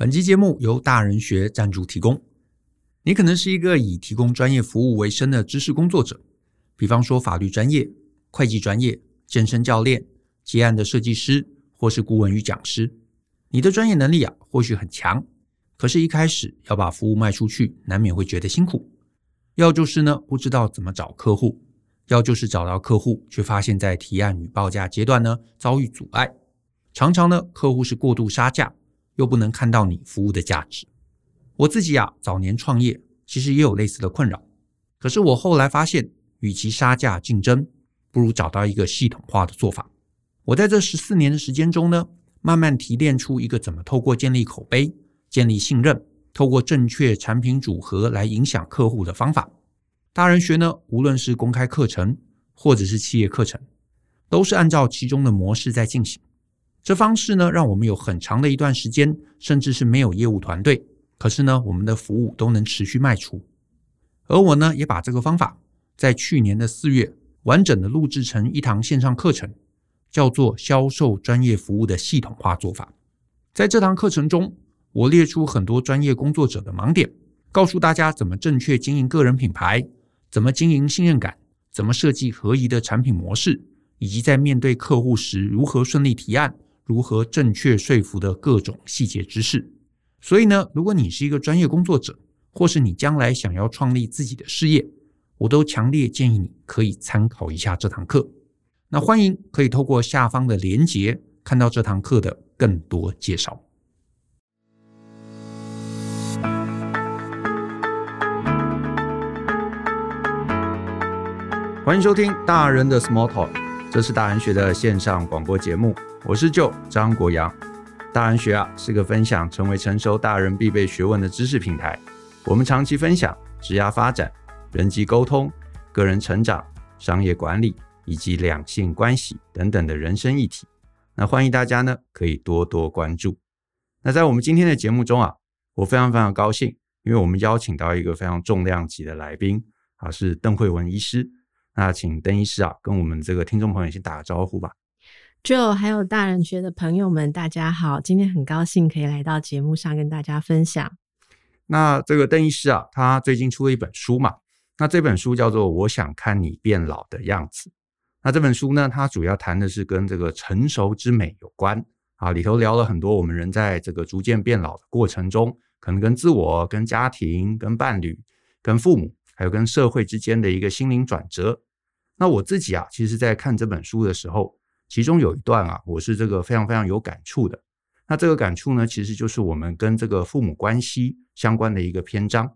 本期节目由大人学赞助提供。你可能是一个以提供专业服务为生的知识工作者，比方说法律专业、会计专业、健身教练、结案的设计师，或是顾问与讲师。你的专业能力啊，或许很强，可是，一开始要把服务卖出去，难免会觉得辛苦。要就是呢，不知道怎么找客户；要就是找到客户，却发现在提案与报价阶段呢，遭遇阻碍。常常呢，客户是过度杀价。又不能看到你服务的价值。我自己啊，早年创业其实也有类似的困扰。可是我后来发现，与其杀价竞争，不如找到一个系统化的做法。我在这十四年的时间中呢，慢慢提炼出一个怎么透过建立口碑、建立信任，透过正确产品组合来影响客户的方法。大人学呢，无论是公开课程或者是企业课程，都是按照其中的模式在进行。这方式呢，让我们有很长的一段时间，甚至是没有业务团队，可是呢，我们的服务都能持续卖出。而我呢，也把这个方法在去年的四月完整的录制成一堂线上课程，叫做《销售专业服务的系统化做法》。在这堂课程中，我列出很多专业工作者的盲点，告诉大家怎么正确经营个人品牌，怎么经营信任感，怎么设计合宜的产品模式，以及在面对客户时如何顺利提案。如何正确说服的各种细节知识。所以呢，如果你是一个专业工作者，或是你将来想要创立自己的事业，我都强烈建议你可以参考一下这堂课。那欢迎可以透过下方的连结看到这堂课的更多介绍。欢迎收听大人的 Small Talk，这是大人学的线上广播节目。我是舅张国阳，大人学啊是个分享成为成熟大人必备学问的知识平台。我们长期分享职业发展、人际沟通、个人成长、商业管理以及两性关系等等的人生议题。那欢迎大家呢可以多多关注。那在我们今天的节目中啊，我非常非常高兴，因为我们邀请到一个非常重量级的来宾啊，是邓慧文医师。那请邓医师啊跟我们这个听众朋友先打个招呼吧。就还有大人学的朋友们，大家好！今天很高兴可以来到节目上跟大家分享。那这个邓医师啊，他最近出了一本书嘛，那这本书叫做《我想看你变老的样子》。那这本书呢，它主要谈的是跟这个成熟之美有关啊，里头聊了很多我们人在这个逐渐变老的过程中，可能跟自我、跟家庭、跟伴侣、跟父母，还有跟社会之间的一个心灵转折。那我自己啊，其实在看这本书的时候，其中有一段啊，我是这个非常非常有感触的。那这个感触呢，其实就是我们跟这个父母关系相关的一个篇章。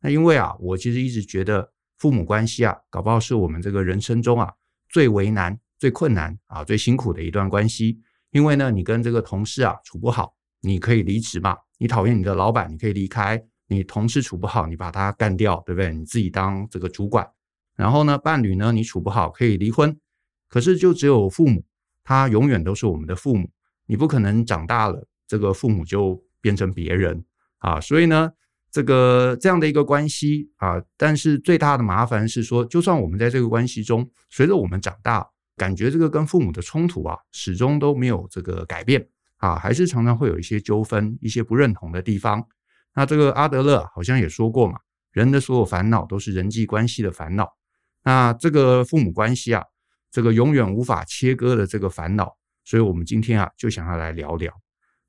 那因为啊，我其实一直觉得父母关系啊，搞不好是我们这个人生中啊最为难、最困难啊、最辛苦的一段关系。因为呢，你跟这个同事啊处不好，你可以离职嘛；你讨厌你的老板，你可以离开；你同事处不好，你把他干掉，对不对？你自己当这个主管。然后呢，伴侣呢，你处不好，可以离婚。可是，就只有父母，他永远都是我们的父母。你不可能长大了，这个父母就变成别人啊。所以呢，这个这样的一个关系啊，但是最大的麻烦是说，就算我们在这个关系中，随着我们长大，感觉这个跟父母的冲突啊，始终都没有这个改变啊，还是常常会有一些纠纷，一些不认同的地方。那这个阿德勒好像也说过嘛，人的所有烦恼都是人际关系的烦恼。那这个父母关系啊。这个永远无法切割的这个烦恼，所以我们今天啊就想要来聊聊。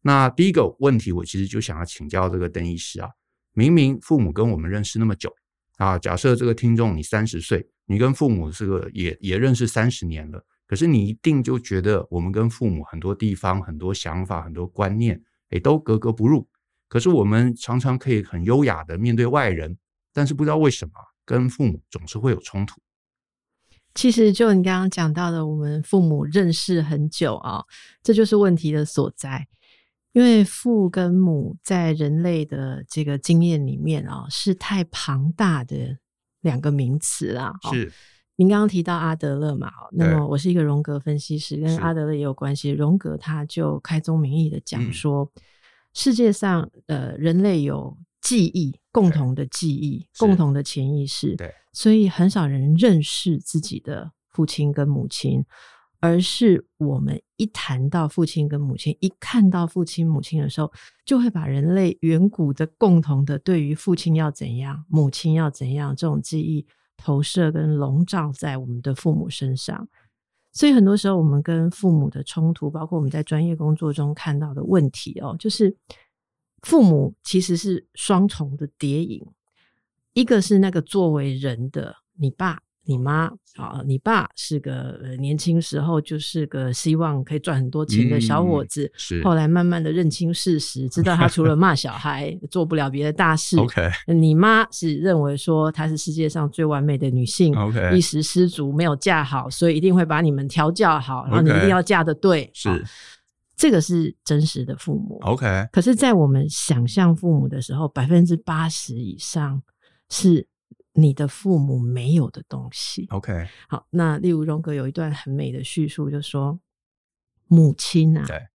那第一个问题，我其实就想要请教这个邓医师啊，明明父母跟我们认识那么久啊，假设这个听众你三十岁，你跟父母这个也也认识三十年了，可是你一定就觉得我们跟父母很多地方、很多想法、很多观念，哎，都格格不入。可是我们常常可以很优雅的面对外人，但是不知道为什么跟父母总是会有冲突。其实就你刚刚讲到的，我们父母认识很久啊，这就是问题的所在。因为父跟母在人类的这个经验里面啊，是太庞大的两个名词啦。是，您刚刚提到阿德勒嘛？那么我是一个荣格分析师，跟阿德勒也有关系。荣格他就开宗明义的讲说，嗯、世界上呃人类有记忆，共同的记忆，共同的潜意识。对。所以很少人认识自己的父亲跟母亲，而是我们一谈到父亲跟母亲，一看到父亲母亲的时候，就会把人类远古的共同的对于父亲要怎样、母亲要怎样这种记忆投射跟笼罩在我们的父母身上。所以很多时候，我们跟父母的冲突，包括我们在专业工作中看到的问题哦，就是父母其实是双重的叠影，一个是那个作为人的你爸。你妈啊，你爸是个年轻时候就是个希望可以赚很多钱的小伙子，嗯、是后来慢慢的认清事实，知道他除了骂小孩 做不了别的大事。OK，你妈是认为说她是世界上最完美的女性，OK，一时失足没有嫁好，所以一定会把你们调教好，然后你一定要嫁的对。是、这个是真实的父母。OK，可是，在我们想象父母的时候，百分之八十以上是。你的父母没有的东西。OK，好，那例如荣格有一段很美的叙述，就说母亲啊，对，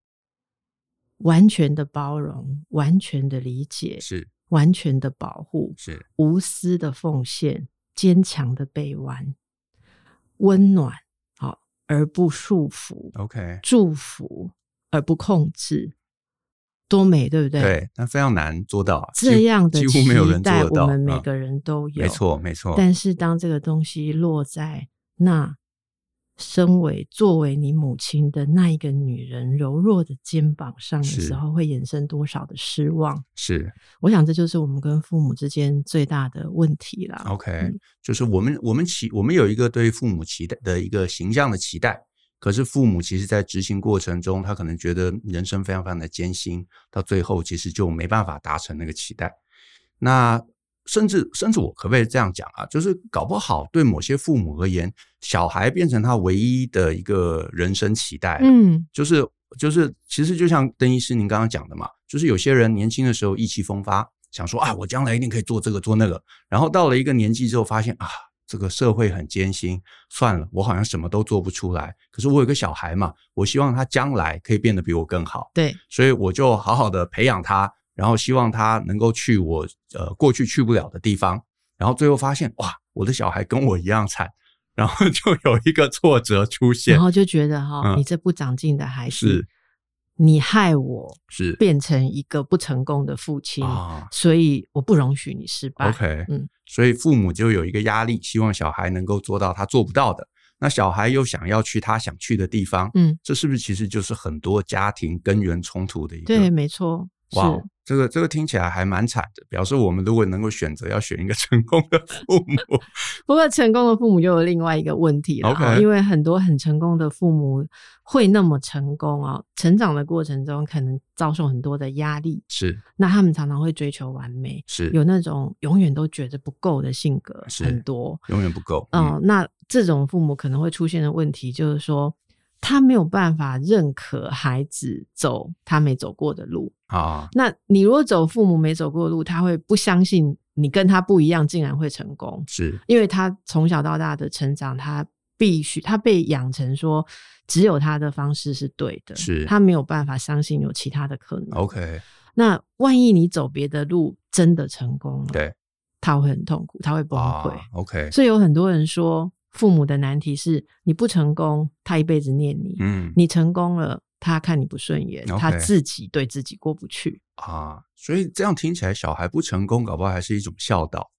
完全的包容，完全的理解，是完全的保护，是无私的奉献，坚强的臂弯，温暖，好而不束缚。OK，祝福而不控制。多美，对不对？对，但非常难做到。这样的期待，我们每个人都有。没错，没错。但是当这个东西落在那身为作为你母亲的那一个女人柔弱的肩膀上的时候，会衍生多少的失望？是，我想这就是我们跟父母之间最大的问题了。OK，嗯，就是我们我们期我们有一个对父母期待的一个形象的期待。可是父母其实，在执行过程中，他可能觉得人生非常非常的艰辛，到最后其实就没办法达成那个期待。那甚至甚至我可不可以这样讲啊？就是搞不好对某些父母而言，小孩变成他唯一的一个人生期待。嗯，就是就是，其实就像邓医师您刚刚讲的嘛，就是有些人年轻的时候意气风发，想说啊，我将来一定可以做这个做那个，然后到了一个年纪之后，发现啊。这个社会很艰辛，算了，我好像什么都做不出来。可是我有个小孩嘛，我希望他将来可以变得比我更好。对，所以我就好好的培养他，然后希望他能够去我呃过去去不了的地方。然后最后发现，哇，我的小孩跟我一样惨，然后 就有一个挫折出现，然后就觉得哈、哦嗯，你这不长进的孩子。是你害我是变成一个不成功的父亲，所以我不容许你失败。OK，嗯，所以父母就有一个压力，希望小孩能够做到他做不到的。那小孩又想要去他想去的地方，嗯，这是不是其实就是很多家庭根源冲突的一个？对，没错。哇、wow，这个这个听起来还蛮惨的，表示我们如果能够选择要选一个 成功的父母，不过成功的父母又有另外一个问题了.因为很多很成功的父母会那么成功啊，成长的过程中可能遭受很多的压力，是，那他们常常会追求完美，是有那种永远都觉得不够的性格，是很多，永远不够，嗯，嗯，那这种父母可能会出现的问题就是说。他没有办法认可孩子走他没走过的路啊。那你如果走父母没走过的路，他会不相信你跟他不一样，竟然会成功。是，因为他从小到大的成长，他必须他被养成说，只有他的方式是对的。是，他没有办法相信有其他的可能。OK，那万一你走别的路真的成功了，对，他会很痛苦，他会崩溃。啊，OK，所以有很多人说。父母的难题是你不成功，他一辈子念你；嗯，你成功了，他看你不顺眼.他自己对自己过不去啊。所以这样听起来，小孩不成功，搞不好还是一种孝道。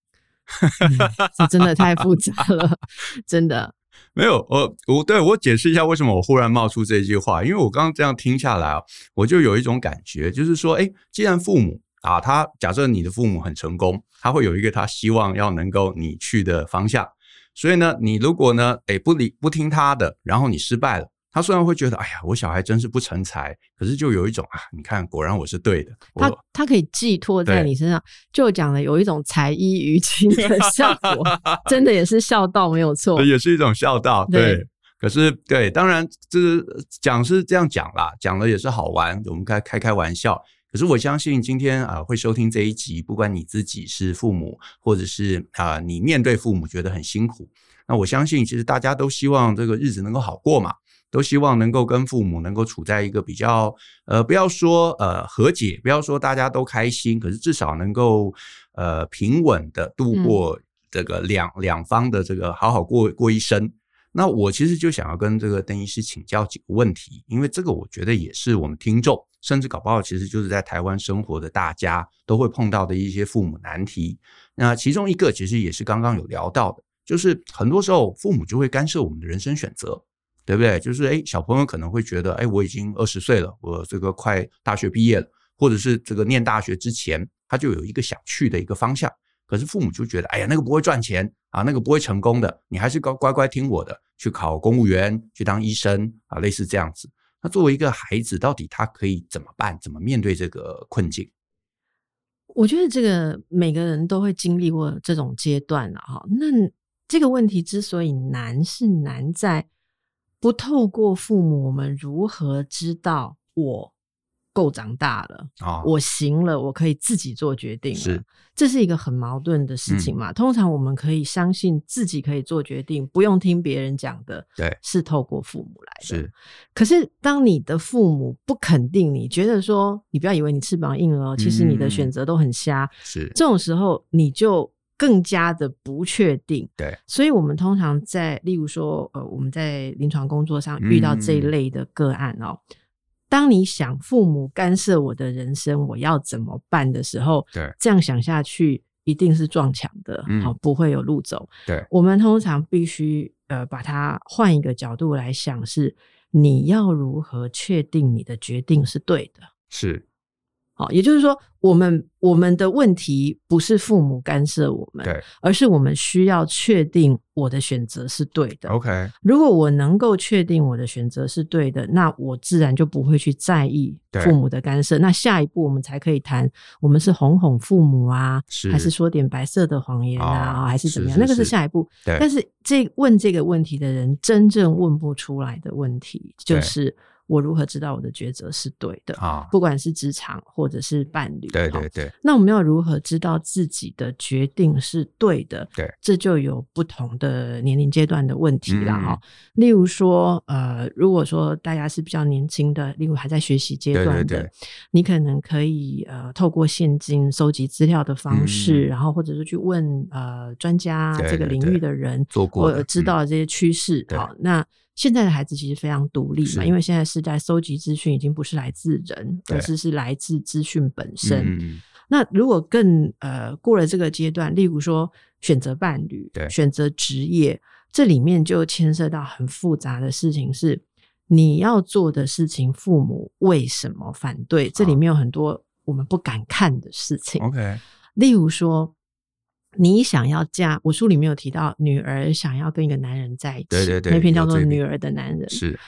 嗯、这真的太复杂 了，真的没有。我我对我解释一下为什么我忽然冒出这句话，因为我刚刚这样听下来啊，我就有一种感觉，就是说，哎，既然父母啊，他假设你的父母很成功，他会有一个他希望要能够你去的方向。所以呢，你如果呢，哎不理不听他的，然后你失败了，他虽然会觉得，哎呀，我小孩真是不成才，可是就有一种啊，你看，果然我是对的。他他可以寄托在你身上，就讲了有一种才艺于亲的效果，真的也是孝道，没有错，也是一种孝道。对，对可是对，当然这是讲是这样讲啦，讲了也是好玩，我们开开开玩笑。可是我相信今天啊，会收听这一集，不管你自己是父母，或者是啊你面对父母觉得很辛苦，那我相信其实大家都希望这个日子能够好过嘛，都希望能够跟父母能够处在一个比较呃不要说呃和解，不要说大家都开心，可是至少能够呃平稳的度过这个两两方的这个好好过过一生。那我其实就想要跟这个邓医师请教几个问题，因为这个我觉得也是我们听众，甚至搞不好其实就是在台湾生活的大家都会碰到的一些父母难题。那其中一个其实也是刚刚有聊到的，就是很多时候父母就会干涉我们的人生选择。对不对？就是哎，小朋友可能会觉得，哎，我已经二十岁了，我这个快大学毕业了，或者是这个念大学之前，他就有一个想去的一个方向。可是父母就觉得，哎呀，那个不会赚钱啊，那个不会成功的，你还是乖乖乖听我的，去考公务员，去当医生啊，类似这样子。那作为一个孩子，到底他可以怎么办？怎么面对这个困境？我觉得这个每个人都会经历过这种阶段了哈。那这个问题之所以难，是难在。不透过父母，我们如何知道我够长大了？哦，我行了，我可以自己做决定了。是，这是一个很矛盾的事情嘛。嗯，通常我们可以相信自己可以做决定，不用听别人讲的。对，是透过父母来的。是，可是当你的父母不肯定你，觉得说你不要以为你翅膀硬了，其实你的选择都很瞎。是，这种时候你就。更加的不确定，对，所以我们通常在，例如说，呃，我们在临床工作上遇到这一类的个案哦，嗯、当你想父母干涉我的人生，我要怎么办的时候，对，这样想下去一定是撞墙的，好、不会有路走。对，我们通常必须呃把它换一个角度来想，是你要如何确定你的决定是对的？是。好，也就是说，我们我们的问题不是父母干涉我们，对，而是我们需要确定我的选择是对的。OK，如果我能够确定我的选择是对的，那我自然就不会去在意父母的干涉。那下一步我们才可以谈，我们是哄哄父母啊，是还是说点白色的谎言啊，哦、还是怎么样？是是是，那个是下一步。对，但是这问这个问题的人，真正问不出来的问题就是。我如何知道我的抉择是对的啊？不管是职场或者是伴侣，对对对。那我们要如何知道自己的决定是对的？对，这就有不同的年龄阶段的问题了哈、嗯。例如说，呃，如果说大家是比较年轻的，例如还在学习阶段的，对对对，你可能可以呃透过现金收集资料的方式，嗯、然后或者是去问呃专家这个领域的人，做过的，知道这些趋势。好，那。现在的孩子其实非常独立嘛，因为现在是在收集资讯，已经不是来自人，而是是来自资讯本身。嗯、那如果更呃过了这个阶段，例如说选择伴侣、选择职业，这里面就牵涉到很复杂的事情，是你要做的事情，父母为什么反对？这里面有很多我们不敢看的事情。OK，例如说。你想要嫁？我书里面有提到，女儿想要跟一个男人在一起，对对对，那篇叫做《女儿的男人》。是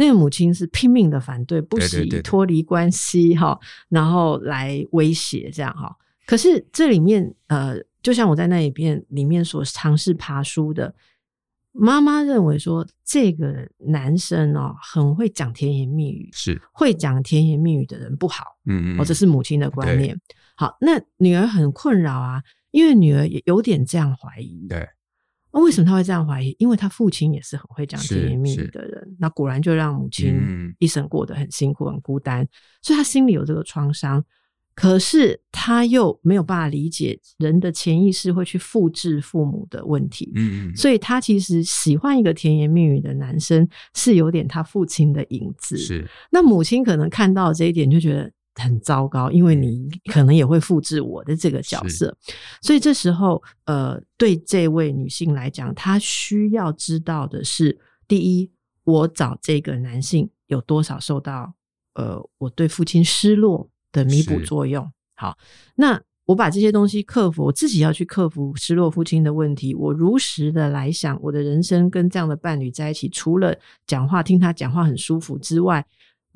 那个母亲是拼命的反对，不惜脱离关系哈，然后来威胁这样哈。可是这里面呃，就像我在那一篇里面所尝试爬书的，妈妈认为说这个男生哦很会讲甜言蜜语，是会讲甜言蜜语的人不好，嗯嗯，哦，这是母亲的观念。好，那女儿很困扰啊。因为女儿也有点这样怀疑，对，那为什么她会这样怀疑？因为她父亲也是很会讲甜言蜜语的人，那果然就让母亲一生过得很辛苦、很孤单，所以她心里有这个创伤。可是她又没有办法理解人的潜意识会去复制父母的问题，嗯嗯，所以她其实喜欢一个甜言蜜语的男生，是有点他父亲的影子。是，那母亲可能看到这一点，就觉得。很糟糕，因为你可能也会复制我的这个角色，所以这时候，呃，对这位女性来讲，她需要知道的是：第一，我找这个男性有多少受到呃我对父亲失落的弥补作用？好，那我把这些东西克服，我自己要去克服失落父亲的问题。我如实的来想，我的人生跟这样的伴侣在一起，除了讲话听他讲话很舒服之外。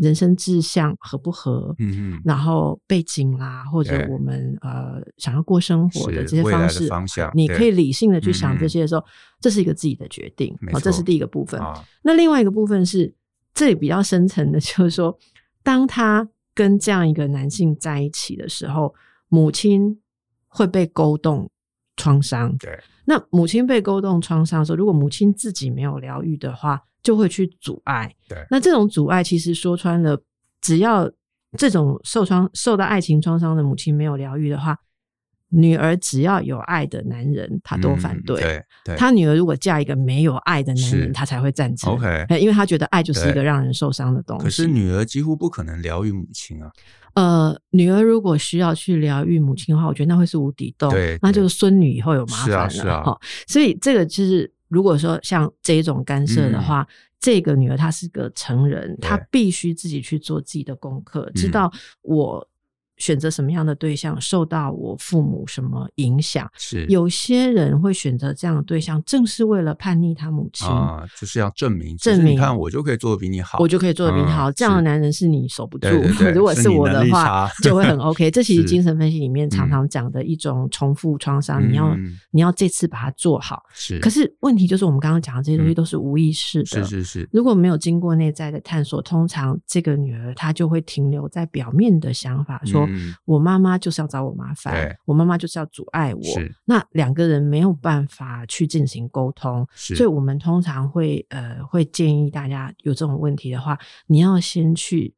人生志向合不合？嗯嗯，然后背景啦，或者我们呃想要过生活的这些方式，方向，你可以理性的去想这些的时候，嗯、这是一个自己的决定。好，这是第一个部分。啊、那另外一个部分是，这里比较深层的，就是说，当他跟这样一个男性在一起的时候，母亲会被勾动创伤。对，那母亲被勾动创伤的时候，如果母亲自己没有疗愈的话。就会去阻碍，对。那这种阻碍其实说穿了，只要这种受创、受到爱情创伤的母亲没有疗愈的话，女儿只要有爱的男人，她都反对。嗯、对，对，她女儿如果嫁一个没有爱的男人，她才会赞成。OK，因为她觉得爱就是一个让人受伤的东西。可是女儿几乎不可能疗愈母亲啊。呃，女儿如果需要去疗愈母亲的话，我觉得那会是无底洞。对，那就是孙女以后有麻烦了。是啊，是啊。所以这个就是，如果说像这一种干涉的话，嗯、这个女儿她是个成人，她必须自己去做自己的功课，知道我。选择什么样的对象，受到我父母什么影响？是有些人会选择这样的对象，正是为了叛逆他母亲啊，就是要证明，证明你看我就可以做的比你好，我就可以做的比你好。嗯、这样的男人是你守不住。如果是我的话，就会很 OK。这其实精神分析里面常常讲的一种重复创伤，你要、嗯、你要这次把它做好。是，可是问题就是我们刚刚讲的这些东西都是无意识的。是是是。如果没有经过内在的探索，通常这个女儿她就会停留在表面的想法，说。嗯、我妈妈就是要找我麻烦，我妈妈就是要阻碍我。那两个人没有办法去进行沟通，所以我们通常会呃会建议大家有这种问题的话，你要先去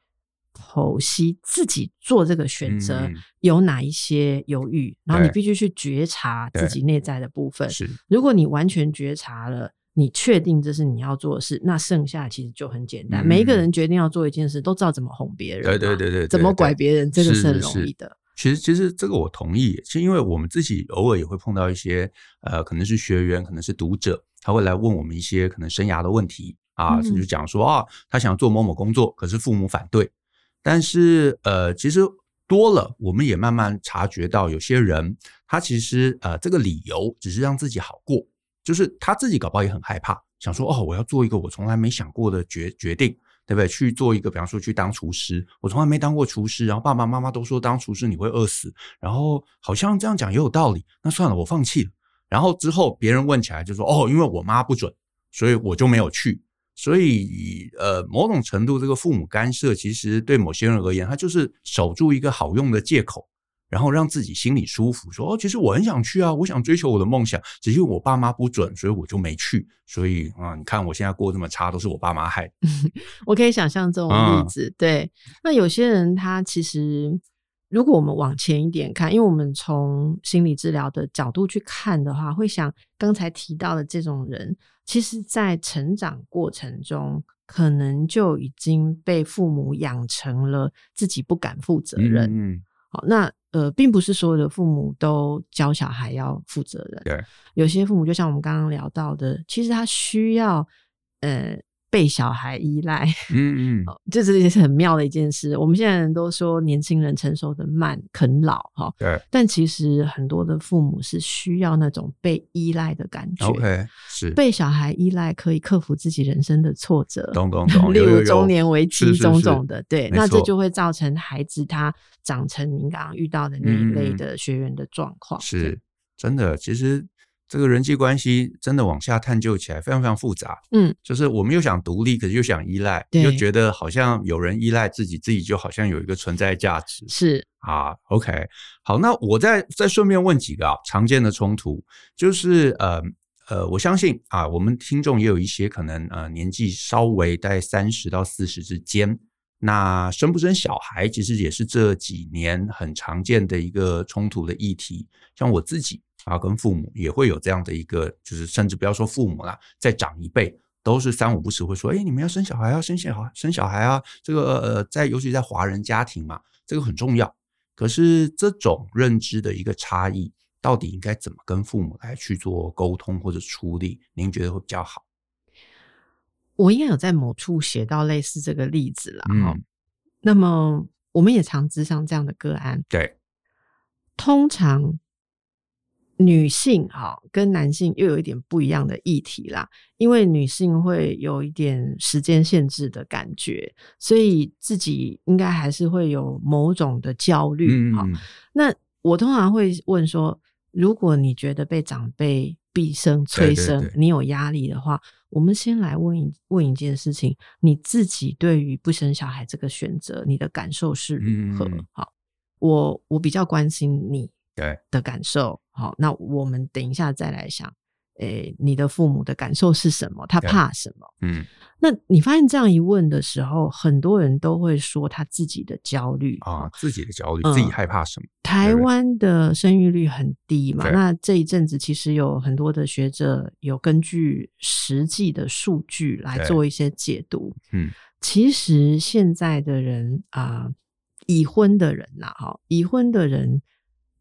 剖析自己做这个选择、嗯、有哪一些犹豫，然后你必须去觉察自己内在的部分。是，如果你完全觉察了。你确定这是你要做的事，那剩下其实就很简单。嗯、每一个人决定要做一件事，都知道怎么哄别人，对对对对，怎么拐别人，这个是很容易的。其实，其实这个我同意。其实，因为我们自己偶尔也会碰到一些呃，可能是学员，可能是读者，他会来问我们一些可能生涯的问题啊，就讲说啊，他想做某某工作，可是父母反对。但是呃，其实多了，我们也慢慢察觉到，有些人他其实呃，这个理由只是让自己好过。就是他自己搞不好也很害怕，想说哦，我要做一个我从来没想过的决决定，对不对？去做一个，比方说去当厨师，我从来没当过厨师，然后爸爸妈妈都说当厨师你会饿死，然后好像这样讲也有道理，那算了，我放弃了。然后之后别人问起来就说哦，因为我妈不准，所以我就没有去。所以呃，某种程度这个父母干涉，其实对某些人而言，他就是守住一个好用的借口。然后让自己心里舒服，说哦，其实我很想去啊，我想追求我的梦想，只是我爸妈不准，所以我就没去。所以啊，你看我现在过这么差，都是我爸妈害的。我可以想象这种例子，嗯、对。那有些人他其实，如果我们往前一点看，因为我们从心理治疗的角度去看的话，会想刚才提到的这种人，其实在成长过程中，可能就已经被父母养成了自己不敢负责任。嗯，好，那。呃，并不是所有的父母都教小孩要负责任。对，有些父母就像我们刚刚聊到的，其实他需要呃被小孩依赖。嗯嗯，这是也是很妙的一件事。我们现在人都说年轻人成熟的慢，啃老哈。对，但其实很多的父母是需要那种被依赖的感觉。OK，是被小孩依赖可以克服自己人生的挫折。懂懂懂，例如中年危机种种的。对，那这就会造成孩子他。长成您刚刚遇到的那一类的学员的状况，嗯、是真的。其实这个人际关系真的往下探究起来非常非常复杂。嗯，就是我们又想独立，可是又想依赖，又觉得好像有人依赖自己，自己就好像有一个存在价值。是啊，OK，好，那我再再顺便问几个啊常见的冲突，就是呃呃，我相信啊，我们听众也有一些可能呃年纪稍微在三十到四十之间。那生不生小孩，其实也是这几年很常见的一个冲突的议题。像我自己啊，跟父母也会有这样的一个，就是甚至不要说父母啦，再长一辈都是三五不时会说：“哎，你们要生小孩，要生小孩，生小孩啊！”这个呃，在尤其在华人家庭嘛，这个很重要。可是这种认知的一个差异，到底应该怎么跟父母来去做沟通或者处理？您觉得会比较好？我应该有在某处写到类似这个例子了哈、嗯。那么我们也常知上这样的个案。对，通常女性哈跟男性又有一点不一样的议题啦，因为女性会有一点时间限制的感觉，所以自己应该还是会有某种的焦虑哈、嗯。那我通常会问说，如果你觉得被长辈逼生催生，对对对，你有压力的话。我们先来问一问一件事情：你自己对于不生小孩这个选择，你的感受是如何？嗯、好，我我比较关心你的感受。好，那我们等一下再来想，诶，你的父母的感受是什么？他怕什么？嗯，那你发现这样一问的时候，很多人都会说他自己的焦虑啊，自己的焦虑，自己害怕什么？台湾的生育率很低嘛，那这一阵子其实有很多的学者有根据实际的数据来做一些解读。嗯，其实现在的人啊、呃，已婚的人呐，哈，已婚的人。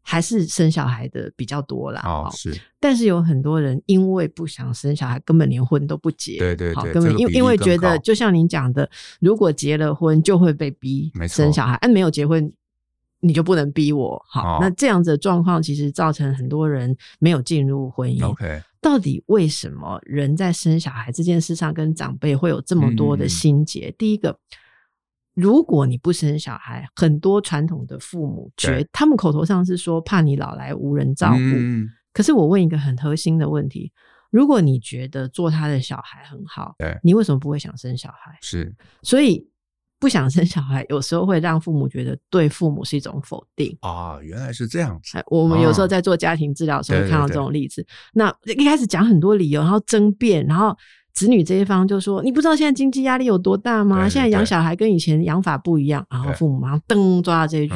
还是生小孩的比较多啦，哦，是，但是有很多人因为不想生小孩，根本连婚都不结，对对对，根本因为因为觉得，就像您讲的，如果结了婚就会被逼生小孩，哎，没有结婚你就不能逼我，好，那这样子的状况其实造成很多人没有进入婚姻。OK，到底为什么人在生小孩这件事上跟长辈会有这么多的心结？第一个。如果你不生小孩，很多传统的父母觉他们口头上是说怕你老来无人照顾。嗯，可是我问一个很核心的问题：如果你觉得做他的小孩很好，对，你为什么不会想生小孩？是，所以不想生小孩，有时候会让父母觉得对父母是一种否定啊。原来是这样子。我们有时候在做家庭治疗的时候会看到这种例子。那一开始讲很多理由，然后争辩，然后。子女这一方就说：“你不知道现在经济压力有多大吗？现在养小孩跟以前养法不一样。”然后父母马上噔抓到这一句，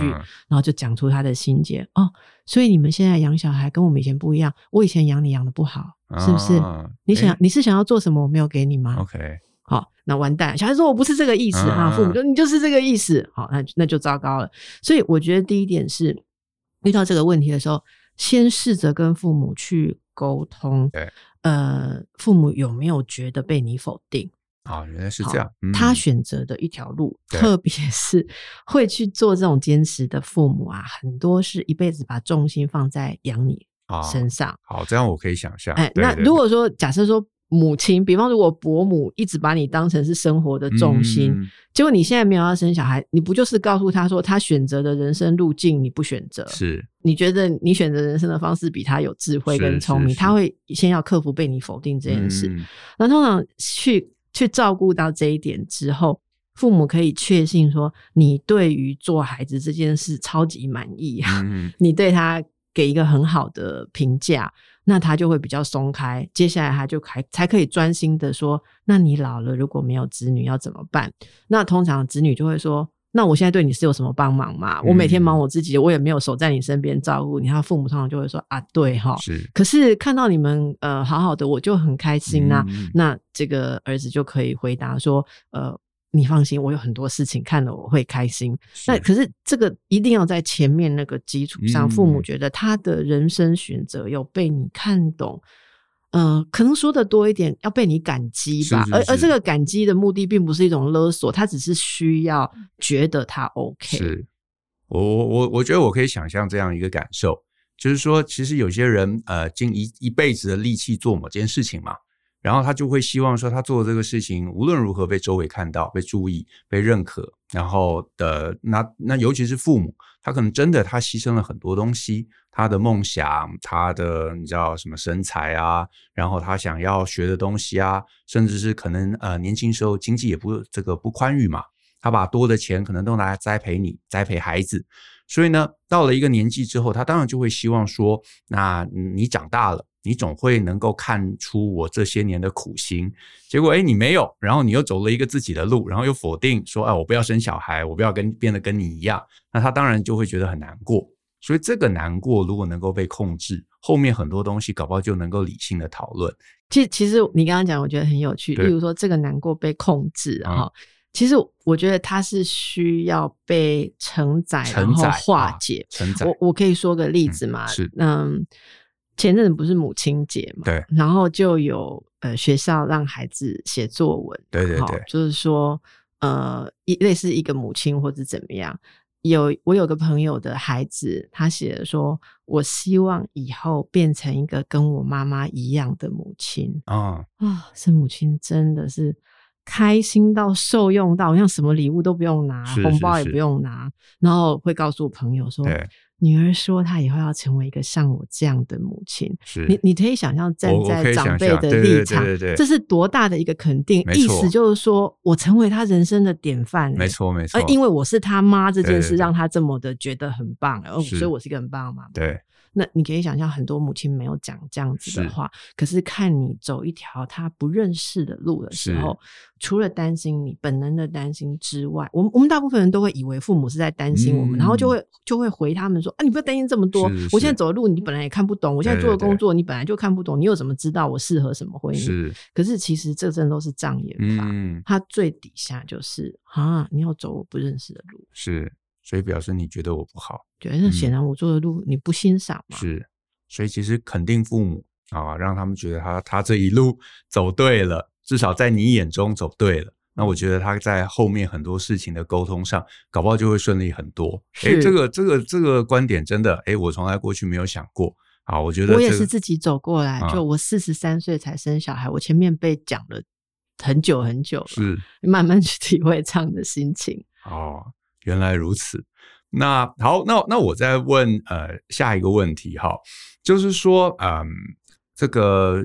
然后就讲出他的心结哦。所以你们现在养小孩跟我们以前不一样。我以前养你养的不好，是不是？你想你是想要做什么？我没有给你吗？OK，好，那完蛋。小孩说我不是这个意思哈，父母说你就是这个意思。好，那那就糟糕了。所以我觉得第一点是遇到这个问题的时候，先试着跟父母去沟通。对。呃，父母有没有觉得被你否定？啊、哦，原来是这样。嗯、他选择的一条路，特别 是会去做这种坚持的父母啊，很多是一辈子把重心放在养你身上。哦、好，这样我可以想象。哎，那如果说假设说。母亲，比方如果伯母一直把你当成是生活的重心，嗯、结果你现在没有要生小孩，你不就是告诉他说他选择的人生路径你不选择？是，你觉得你选择人生的方式比他有智慧跟聪明，他会先要克服被你否定这件事。嗯、那通常去去照顾到这一点之后，父母可以确信说你对于做孩子这件事超级满意，嗯、你对他给一个很好的评价。那他就会比较松开，接下来他就还才可以专心的说：“那你老了如果没有子女要怎么办？”那通常子女就会说：“那我现在对你是有什么帮忙吗？我每天忙我自己，我也没有守在你身边照顾你。”他父母通常就会说：“啊，对哈，是。可是看到你们呃好好的，我就很开心呐、啊。嗯”那这个儿子就可以回答说：“呃。”你放心，我有很多事情看了我会开心。那可是这个一定要在前面那个基础上，父母觉得他的人生选择有被你看懂，嗯、呃，可能说的多一点，要被你感激吧。是是是，而而这个感激的目的并不是一种勒索，他只是需要觉得他 OK。是，我我我我觉得我可以想象这样一个感受，就是说，其实有些人呃，尽一一辈子的力气做某件事情嘛。然后他就会希望说，他做这个事情无论如何被周围看到、被注意、被认可。然后的那那尤其是父母，他可能真的他牺牲了很多东西，他的梦想、他的你知道什么身材啊，然后他想要学的东西啊，甚至是可能呃年轻时候经济也不这个不宽裕嘛，他把多的钱可能都拿来栽培你、栽培孩子。所以呢，到了一个年纪之后，他当然就会希望说，那你长大了。你总会能够看出我这些年的苦心，结果哎，你没有，然后你又走了一个自己的路，然后又否定说，哎，我不要生小孩，我不要跟变得跟你一样，那他当然就会觉得很难过。所以这个难过如果能够被控制，后面很多东西搞不好就能够理性的讨论。其实，其实你刚刚讲，我觉得很有趣。例如说，这个难过被控制哈，嗯、其实我觉得它是需要被承载，然后化解。承载、啊，我我可以说个例子嘛？嗯是，嗯。前阵子不是母亲节嘛？对，然后就有呃学校让孩子写作文，对对对，就是说呃一类似一个母亲或者怎么样。有我有个朋友的孩子，他写的说：“我希望以后变成一个跟我妈妈一样的母亲。”啊啊，这母亲真的是开心到受用到，好像什么礼物都不用拿，是是是红包也不用拿，然后会告诉朋友说。女儿说：“她以后要成为一个像我这样的母亲。是”你你可以想象站在长辈的立场，这是多大的一个肯定？意思就是说我成为她人生的典范。没错，没错。因为我是她妈这件事，让她这么的觉得很棒。哦，所以我是一个很棒的妈妈。对。那你可以想象，很多母亲没有讲这样子的话，可是看你走一条他不认识的路的时候，除了担心你本能的担心之外，我们我们大部分人都会以为父母是在担心我们，然后就会就会回他们说。啊，你不要担心这么多。我现在走的路你本来也看不懂，我现在做的工作你本来就看不懂，你又怎么知道我适合什么婚姻？是，可是其实这真的都是障眼法。嗯，它最底下就是啊，你要走我不认识的路，是，所以表示你觉得我不好，对，那显然我做的路你不欣赏嘛。是，所以其实肯定父母啊，让他们觉得他他这一路 走对了，至少在你眼中走对了。那我觉得他在后面很多事情的沟通上，搞不好就会顺利很多。哎，这个这个这个观点真的，哎，我从来过去没有想过。啊，我觉得、这个、我也是自己走过来，啊、就我四十三岁才生小孩，我前面被讲了很久很久了，是慢慢去 体会这样的心情。哦，原来如此。那好，那那我再问呃下一个问题哈，就是说，嗯，这个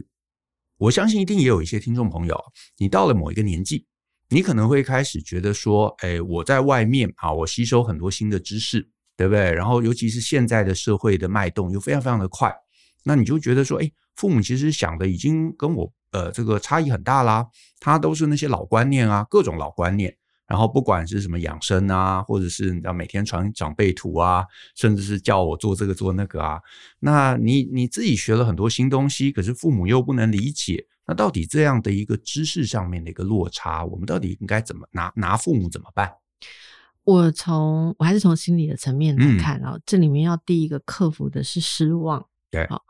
我相信一定也有一些听众朋友，你到了某一个年纪。你可能会开始觉得说，哎，我在外面啊，我吸收很多新的知识，对不对？然后，尤其是现在的社会的脉动又非常非常的快，那你就觉得说，哎，父母其实想的已经跟我呃这个差异很大啦。他都是那些老观念啊，各种老观念。然后，不管是什么养生啊，或者是你知道每天传长辈图啊，甚至是叫我做这个做那个啊，那你你自己学了很多新东西，可是父母又不能理解。那到底这样的一个知识上面的一个落差，我们到底应该怎么拿拿父母怎么办？我从我还是从心理的层面来看啊，嗯，这里面要第一个克服的是失望。对，好，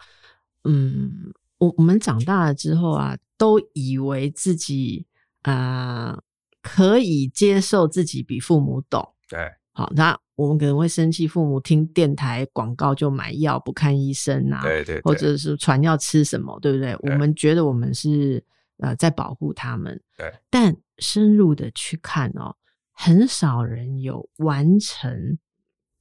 嗯，我我们长大了之后啊，都以为自己啊，呃，可以接受自己比父母懂。对，好，那。我们可能会生气，父母听电台广告就买药不看医生啊，对对对，或者是传要吃什么，对不对？对，我们觉得我们是呃在保护他们，对。但深入的去看哦，很少人有完成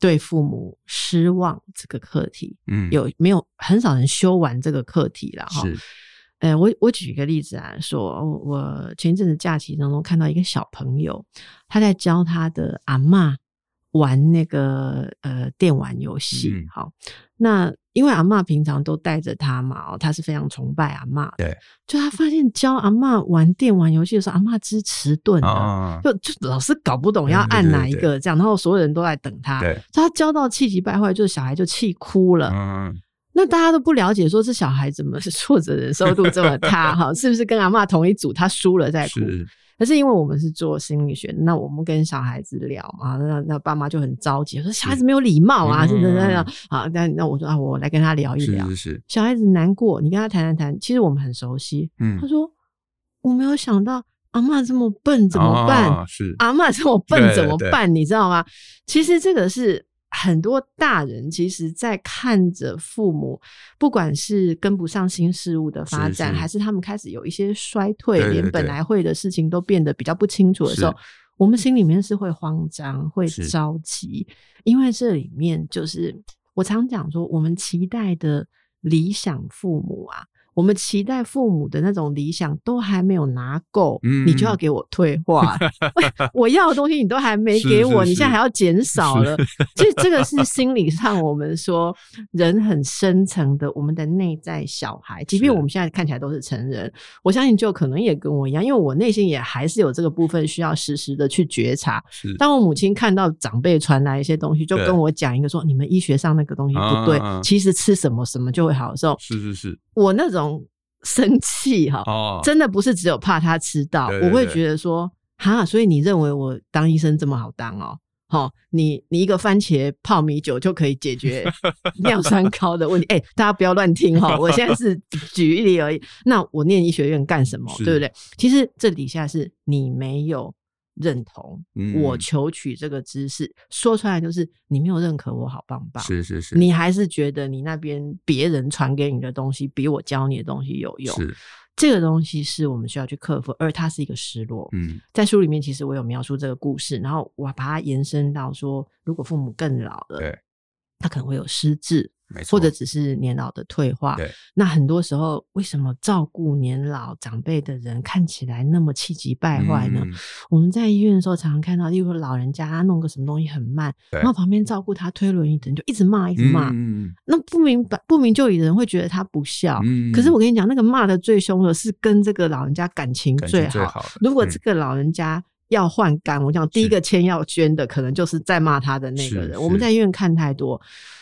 对父母失望这个课题，嗯，有没有很少人修完这个课题了哈？是。呃，我我举一个例子啊说，我前一阵子假期当中看到一个小朋友，他在教他的阿嬷。玩那个呃电玩游戏，嗯，好，那因为阿嬷平常都带着他嘛，哦，他是非常崇拜阿嬷，对，就他发现教阿嬷玩电玩游戏的时候，阿嬷之迟钝就就老是搞不懂要按哪一个这样，然后所有人都在等他，对，他教到气急败坏，就是小孩就气哭了，嗯，那大家都不了解，说这小孩怎么挫折忍受度这么大哈，是不是跟阿嬷同一组，他输了再哭？可是因为我们是做心理学，那我们跟小孩子聊嘛，那那爸妈就很着急，说小孩子没有礼貌啊，是不是这样？好，那那我说啊，我来跟他聊一聊。是是是。小孩子难过，你跟他谈谈谈，其实我们很熟悉。嗯。他说我没有想到阿嬷这么笨，怎么办？哦、是阿嬷这么笨怎么办？你知道吗？其实这个是。很多大人其实，在看着父母，不管是跟不上新事物的发展，是是还是。他们开始有一些衰退，对对对，连本来会的事情都变得比较不清楚的时候，我们心里面是会慌张、会着急，因为这里面就是我常讲说，我们期待的理想父母啊。我们期待父母的那种理想都还没有拿够，嗯，你就要给我退化。我要的东西你都还没给我，是是是，你现在还要减少了。其实这个是心理上我们说人很深层的，我们的内在小孩。即便我们现在看起来都是成人，我相信就可能也跟我一样，因为我内心也还是有这个部分需要时时的去觉察。当我母亲看到长辈传来一些东西，就跟我讲一个说：“你们医学上那个东西不对，其实吃什么什么就会好受。”是是是，我那种。生气哈，哦，真的不是只有怕他吃到，对对对，我会觉得说，哈，所以你认为我当医生这么好当哦？好，你你一个番茄泡米酒就可以解决尿酸高的问题？哎、欸，大家不要乱听哈，我现在是举例而已。那我念医学院干什么？对不对？其实这底下是你没有。认同我求取这个知识，嗯，说出来就是你没有认可我，好棒棒。是是是，你还是觉得你那边别人传给你的东西比我教你的东西有用。是这个东西是我们需要去克服，而它是一个失落。嗯，在书里面其实我有描述这个故事，然后我把它延伸到说，如果父母更老了，对，他可能会有失智。或者只是年老的退化，对，那很多时候为什么照顾年老长辈的人看起来那么气急败坏呢？嗯？我们在医院的时候常常看到，例如老人家他弄个什么东西很慢，然后旁边照顾他推轮椅的人就一直骂，一直骂。嗯，那不明白不明就里的人会觉得他不孝。嗯，可是我跟你讲，那个骂的最凶的是跟这个老人家感情最好。最好，如果这个老人家。要换肝，我讲第一个签要捐的，可能就是在骂他的那个人。我们在医院看太多，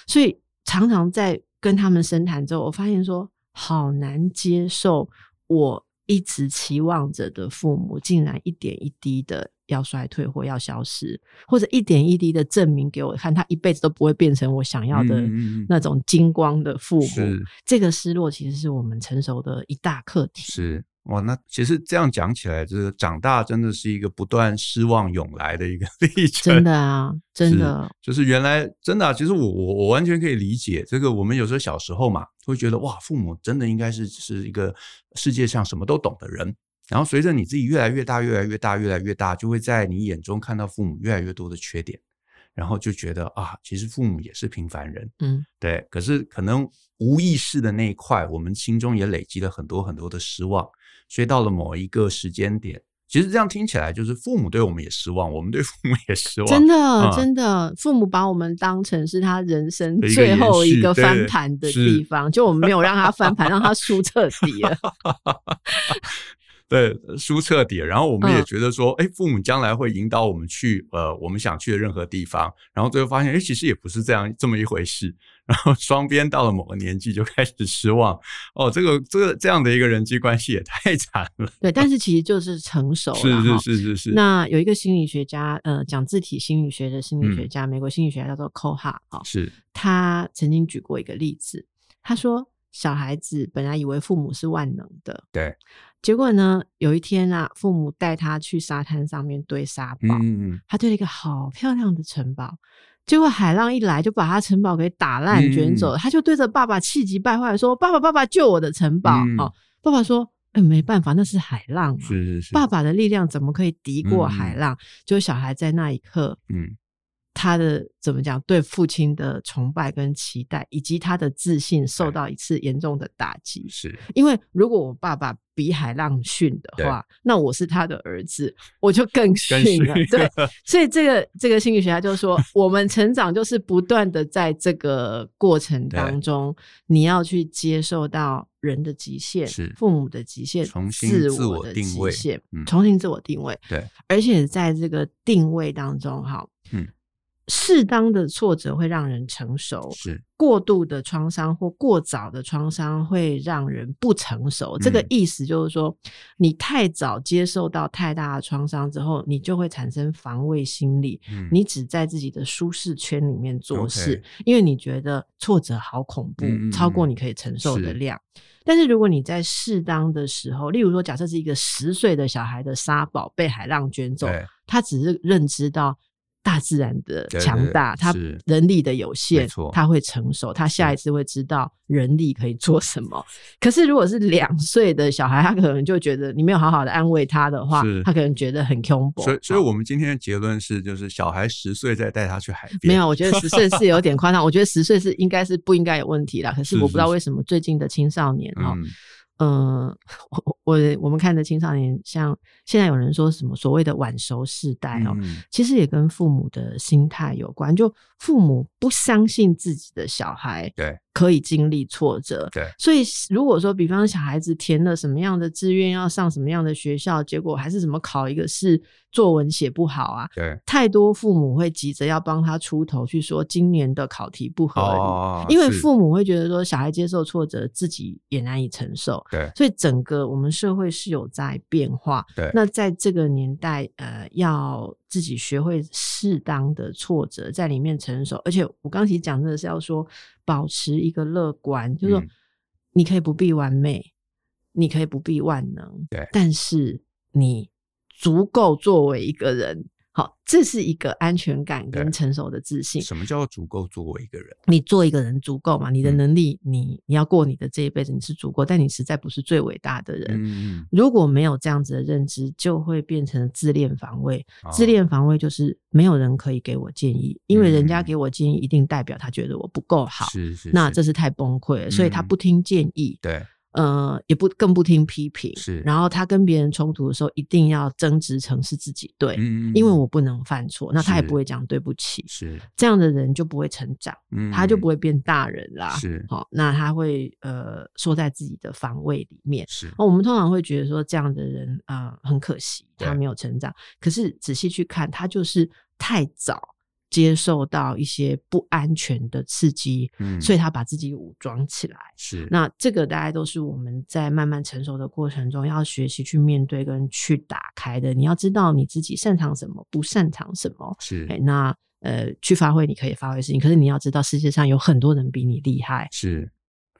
所以常常在跟他们深谈之后，我发现说好难接受，我一直期望着的父母，竟然一点一滴的。要衰退或要消失，或者一点一滴的证明给我看，他一辈子都不会变成我想要的那种金光的父母。嗯、这个失落其实是我们成熟的一大课题。是哇，那其实这样讲起来，就是长大真的是一个不断失望涌来的一个 历程。真的啊，真的，就是原来真的、啊，其实我我我完全可以理解这个。我们有时候小时候嘛，会觉得哇，父母真的应该是是一个世界上什么都懂的人。然后随着你自己越来越大，越来越大，越来越大，就会在你眼中看到父母越来越多的缺点，然后就觉得啊，其实父母也是平凡人，嗯，对。可是可能无意识的那一块，我们心中也累积了很多很多的失望，所以到了某一个时间点，其实这样听起来就是父母对我们也失望，我们对父母也失望。真的，嗯、真的，父母把我们当成是他人生最后一个翻盘的地方，就我们没有让他翻盘，让他输彻底了。对，输彻底，然后我们也觉得说，哎、嗯，父母将来会引导我们去呃我们想去的任何地方，然后最后发现，哎，其实也不是这样这么一回事。然后双边到了某个年纪就开始失望，哦，这个这个这样的一个人际关系也太 惨了。对，但是其实就是成熟了。是是是是是。那有一个心理学家，呃，讲自体心理学的心理学家，嗯、美国心理学家叫做 Kohut 啊，是他曾经举过一个例子，他说。小孩子本来以为父母是万能的，对。结果呢，有一天啊，父母带他去沙滩上面堆沙堡，嗯嗯，他堆了一个好漂亮的城堡。结果海浪一来，就把他城堡给打烂卷走。嗯、他就对着爸爸气急败坏说：“爸爸，爸爸，救我的城堡！”嗯、哦，爸爸说：“嗯、欸，没办法，那是海浪、啊，是是是，爸爸的力量怎么可以敌过海浪？”嗯、就小孩在那一刻，嗯。他的怎么讲？对父亲的崇拜跟期待，以及他的自信受到一次严重的打击。是因为如果我爸爸比海浪逊的话，那我是他的儿子，我就更逊了。对，所以这个这个心理学家就说，我们成长就是不断的在这个过程当中，你要去接受到人的极限，是父母的极限，重新自我的极限，重新自我定位。对，而且在这个定位当中，哈，嗯。适当的挫折会让人成熟，是过度的创伤或过早的创伤会让人不成熟。嗯、这个意思就是说，你太早接受到太大的创伤之后，你就会产生防卫心理。嗯、你只在自己的舒适圈里面做事因为你觉得挫折好恐怖，嗯、超过你可以承受的量。但是如果你在适当的时候，例如说，假设是一个十岁的小孩的沙堡被海浪卷走，他只是认知到。大自然的强大，他人力的有限，他会成熟，他下一次会知道人力可以做什么。可是如果是两岁的小孩，他可能就觉得你没有好好的安慰他的话，他可能觉得很恐怖。所以，所以我们今天的结论是，就是小孩十岁再带他去海边。没有，我觉得十岁是有点夸张。我觉得十岁是应该是不应该有问题啦。可是我不知道为什么最近的青少年哈。嗯，我我我们看的青少年，像现在有人说什么所谓的晚熟世代哦，嗯、其实也跟父母的心态有关。就父母不相信自己的小孩，对，可以经历挫折，对。所以如果说，比方小孩子填了什么样的志愿，要上什么样的学校，结果还是怎么考一个试，作文写不好啊，对。太多父母会急着要帮他出头，去说今年的考题不合理，哦、因为父母会觉得说小孩接受挫折，自己也难以承受。对，所以整个我们社会是有在变化。对，那在这个年代，呃，要自己学会适当的挫折在里面承受。而且我刚才讲的是要说，保持一个乐观，就是说你可以不必完美，嗯、你可以不必万能，对，但是你足够作为一个人。好，这是一个安全感跟成熟的自信。什么叫足够作为一个人？你做一个人足够嘛？你的能力，嗯、你你要过你的这一辈子，你是足够，但你实在不是最伟大的人。嗯、如果没有这样子的认知，就会变成自恋防卫。哦、自恋防卫就是没有人可以给我建议，因为人家给我建议，一定代表他觉得我不够好。是是是，那这是太崩溃了，所以他不听建议。嗯、对。呃，也不更不听批评，是。然后他跟别人冲突的时候，一定要争执成是自己对，嗯，因为我不能犯错，那他也不会讲对不起，是。这样的人就不会成长，嗯，他就不会变大人啦，是。好，那他会呃缩在自己的防卫里面，是。那我们通常会觉得说这样的人啊，呃，很可惜，他没有成长。可是仔细去看，他就是太早。接受到一些不安全的刺激，嗯，所以他把自己武装起来。是，那这个大家都是我们在慢慢成熟的过程中要学习去面对跟去打开的。你要知道你自己擅长什么，不擅长什么。是，欸，那呃，去发挥你可以发挥的事情。可是你要知道，世界上有很多人比你厉害。是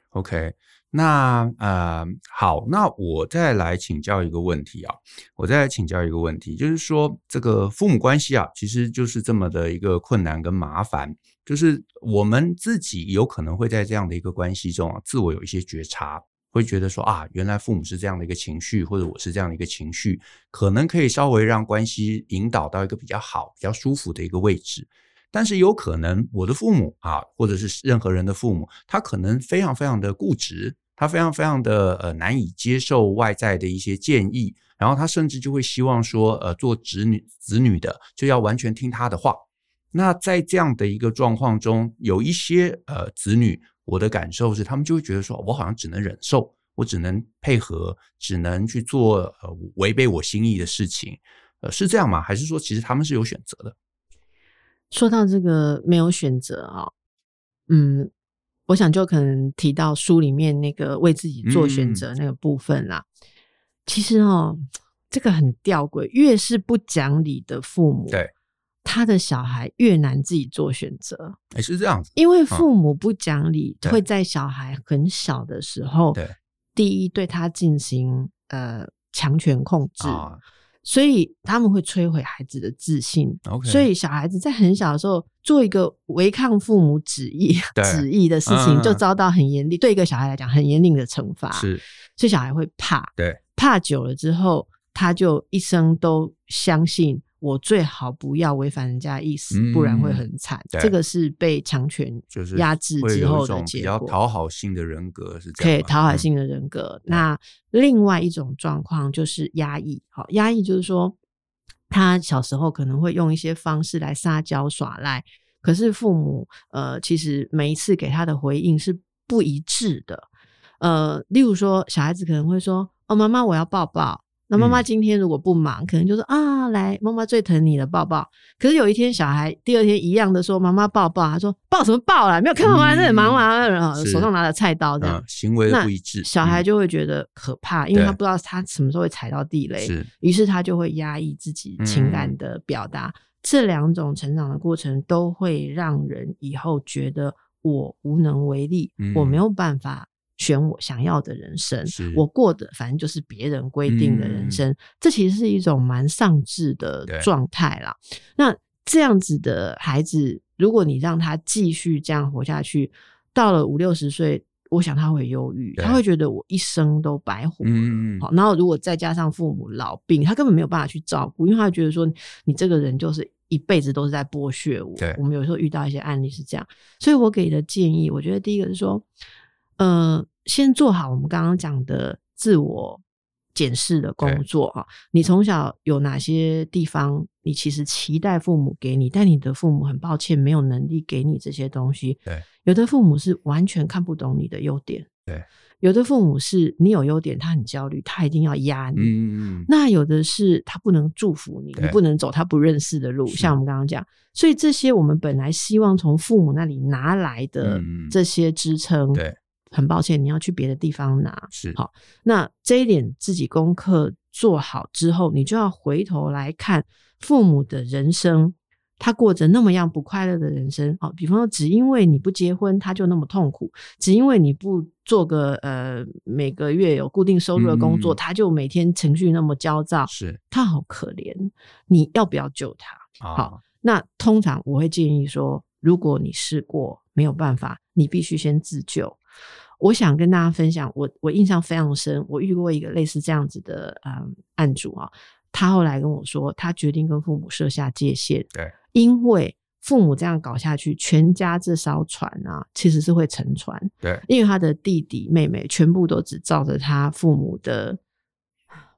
，OK。那呃，好，那我再来请教一个问题啊，我再来请教一个问题，就是说这个父母关系啊，其实就是这么的一个困难跟麻烦，就是我们自己有可能会在这样的一个关系中啊，自我有一些觉察，会觉得说啊，原来父母是这样的一个情绪，或者我是这样的一个情绪，可能可以稍微让关系引导到一个比较好、比较舒服的一个位置，但是有可能我的父母啊，或者是任何人的父母，他可能非常非常的固执。他非常非常的呃难以接受外在的一些建议，然后他甚至就会希望说，呃，做子女子女的就要完全听他的话。那在这样的一个状况中，有一些呃子女，我的感受是，他们就会觉得说，我好像只能忍受，我只能配合，只能去做呃违背我心意的事情，呃，是这样吗？还是说，其实他们是有选择的？说到这个没有选择啊，嗯。我想就可能提到书里面那个为自己做选择那个部分啦。嗯、其实哦，这个很吊诡，越是不讲理的父母，对他的小孩越难自己做选择。哎，是这样子，因为父母不讲理，会在小孩很小的时候，对，第一对他进行呃强权控制。啊所以他们会摧毁孩子的自信。Okay. 所以小孩子在很小的时候做一个违抗父母旨意旨意的事情，就遭到很严厉，嗯，对一个小孩来讲很严厉的惩罚。是，所以小孩会怕。对，怕久了之后，他就一生都相信。我最好不要违反人家意思，嗯，不然会很惨。这个是被强权压制之后的结果。比较讨好性的人格是这样，可以讨好性的人格。嗯，那另外一种状况就是压抑。好，压抑就是说，他小时候可能会用一些方式来撒娇耍赖，可是父母呃，其实每一次给他的回应是不一致的。呃，例如说，小孩子可能会说：“哦，妈妈，我要抱抱。”那妈妈今天如果不忙，嗯、可能就说啊，来，妈妈最疼你的，抱抱。可是有一天，小孩第二天一样的说，妈妈抱抱。他说抱什么抱啦？没有看到妈妈在很忙嘛，然后手上拿着菜刀这样，嗯、行为不一致，小孩就会觉得可怕，嗯，因为他不知道他什么时候会踩到地雷，于是他就会压抑自己情感的表达，嗯。这两种成长的过程都会让人以后觉得我无能为力，嗯、我没有办法。选我想要的人生，我过的反正就是别人规定的人生，嗯，这其实是一种蛮丧志的状态啦。那这样子的孩子，如果你让他继续这样活下去，到了五六十岁，我想他会忧郁，他会觉得我一生都白活了。嗯，好，然后如果再加上父母老病，他根本没有办法去照顾，因为他觉得说你这个人就是一辈子都是在剥削我。我们有时候遇到一些案例是这样，所以我给的建议，我觉得第一个是说，呃。先做好我们刚刚讲的自我检视的工作哈。你从小有哪些地方，你其实期待父母给你，但你的父母很抱歉没有能力给你这些东西。对，有的父母是完全看不懂你的优点。对，有的父母是你有优点，他很焦虑，他一定要压你。嗯，那有的是他不能祝福你，你不能走他不认识的路。像我们刚刚讲，所以这些我们本来希望从父母那里拿来的这些支撑，对。很抱歉，你要去别的地方拿。是好，那这一点自己功课做好之后，你就要回头来看父母的人生，他过着那么样不快乐的人生。好，比方说，只因为你不结婚，他就那么痛苦；只因为你不做个呃每个月有固定收入的工作，嗯、他就每天情绪那么焦躁。是，他好可怜，你要不要救他？哦、好，那通常我会建议说，如果你试过没有办法，你必须先自救。我想跟大家分享，我我印象非常深，我遇过一个类似这样子的嗯案主啊，他后来跟我说，他决定跟父母设下界限，对，因为父母这样搞下去，全家这艘船啊，其实是会沉船。对，因为他的弟弟妹妹全部都只照着他父母的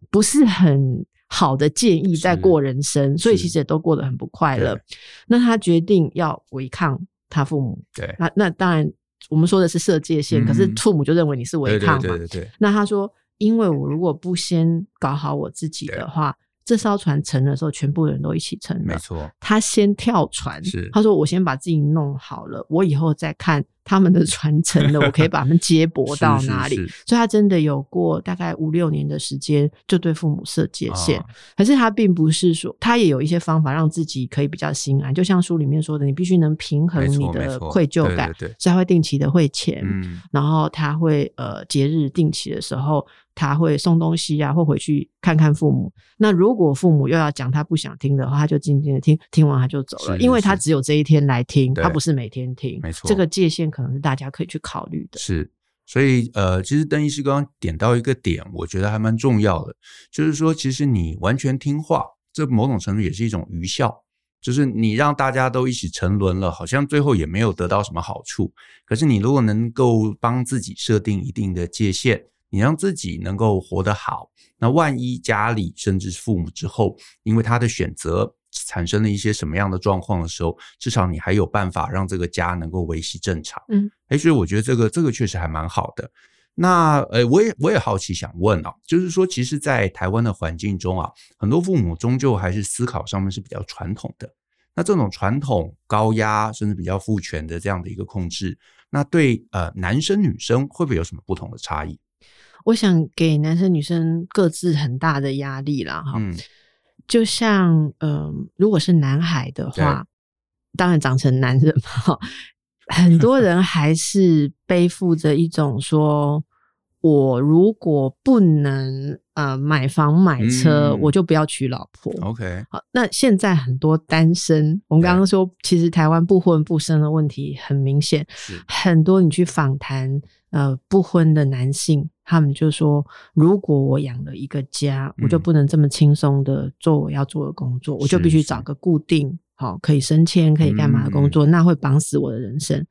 不是很好的建议在过人生，所以其实也都过得很不快乐。那他决定要违抗他父母。对，那那当然，我们说的是设界限，嗯，可是父母就认为你是违抗嘛。对对对对对。那他说，因为我如果不先搞好我自己的话。这艘船沉的时候，全部人都一起沉了。没错，他先跳船。是，他说：“我先把自己弄好了，我以后再看他们的传承了，我可以把他们接驳到哪里。是是是”所以，他真的有过大概五六年的时间，就对父母设界限。哦。可是，他并不是说，他也有一些方法让自己可以比较心安。就像书里面说的，你必须能平衡你的愧疚感。对对对，所以他会定期的汇钱，嗯，然后他会呃节日定期的时候。他会送东西、啊，或回去看看父母。那如果父母又要讲他不想听的话，他就静静的听，听完他就走了，是是是，因为他只有这一天来听，他不是每天听。没错，这个界限可能是大家可以去考虑的。是，所以呃，其实邓医师刚刚点到一个点，我觉得还蛮重要的，就是说，其实你完全听话，这某种程度也是一种愚孝，就是你让大家都一起沉沦了，好像最后也没有得到什么好处。可是你如果能够帮自己设定一定的界限。你让自己能够活得好，那万一家里甚至是父母之后，因为他的选择产生了一些什么样的状况的时候，至少你还有办法让这个家能够维系正常。嗯，哎，所以我觉得这个这个确实还蛮好的。那呃，我也我也好奇想问啊，就是说，其实，在台湾的环境中啊，很多父母终究还是思考上面是比较传统的。那这种传统高压甚至比较父权的这样的一个控制，那对呃男生女生会不会有什么不同的差异？我想给男生女生各自很大的压力啦，哈、嗯，就像嗯、呃，如果是男孩的话，当然长成男人嘛，很多人还是背负着一种说，我如果不能呃买房买车、嗯，我就不要娶老婆。OK，好，那现在很多单身，我们刚刚说，其实台湾不婚不生的问题很明显，很多你去访谈呃不婚的男性。他们就说：“如果我养了一个家，嗯，我就不能这么轻松的做我要做的工作，我就必须找个固定好可以升迁、可以干嘛的工作，嗯，那会绑死我的人生。”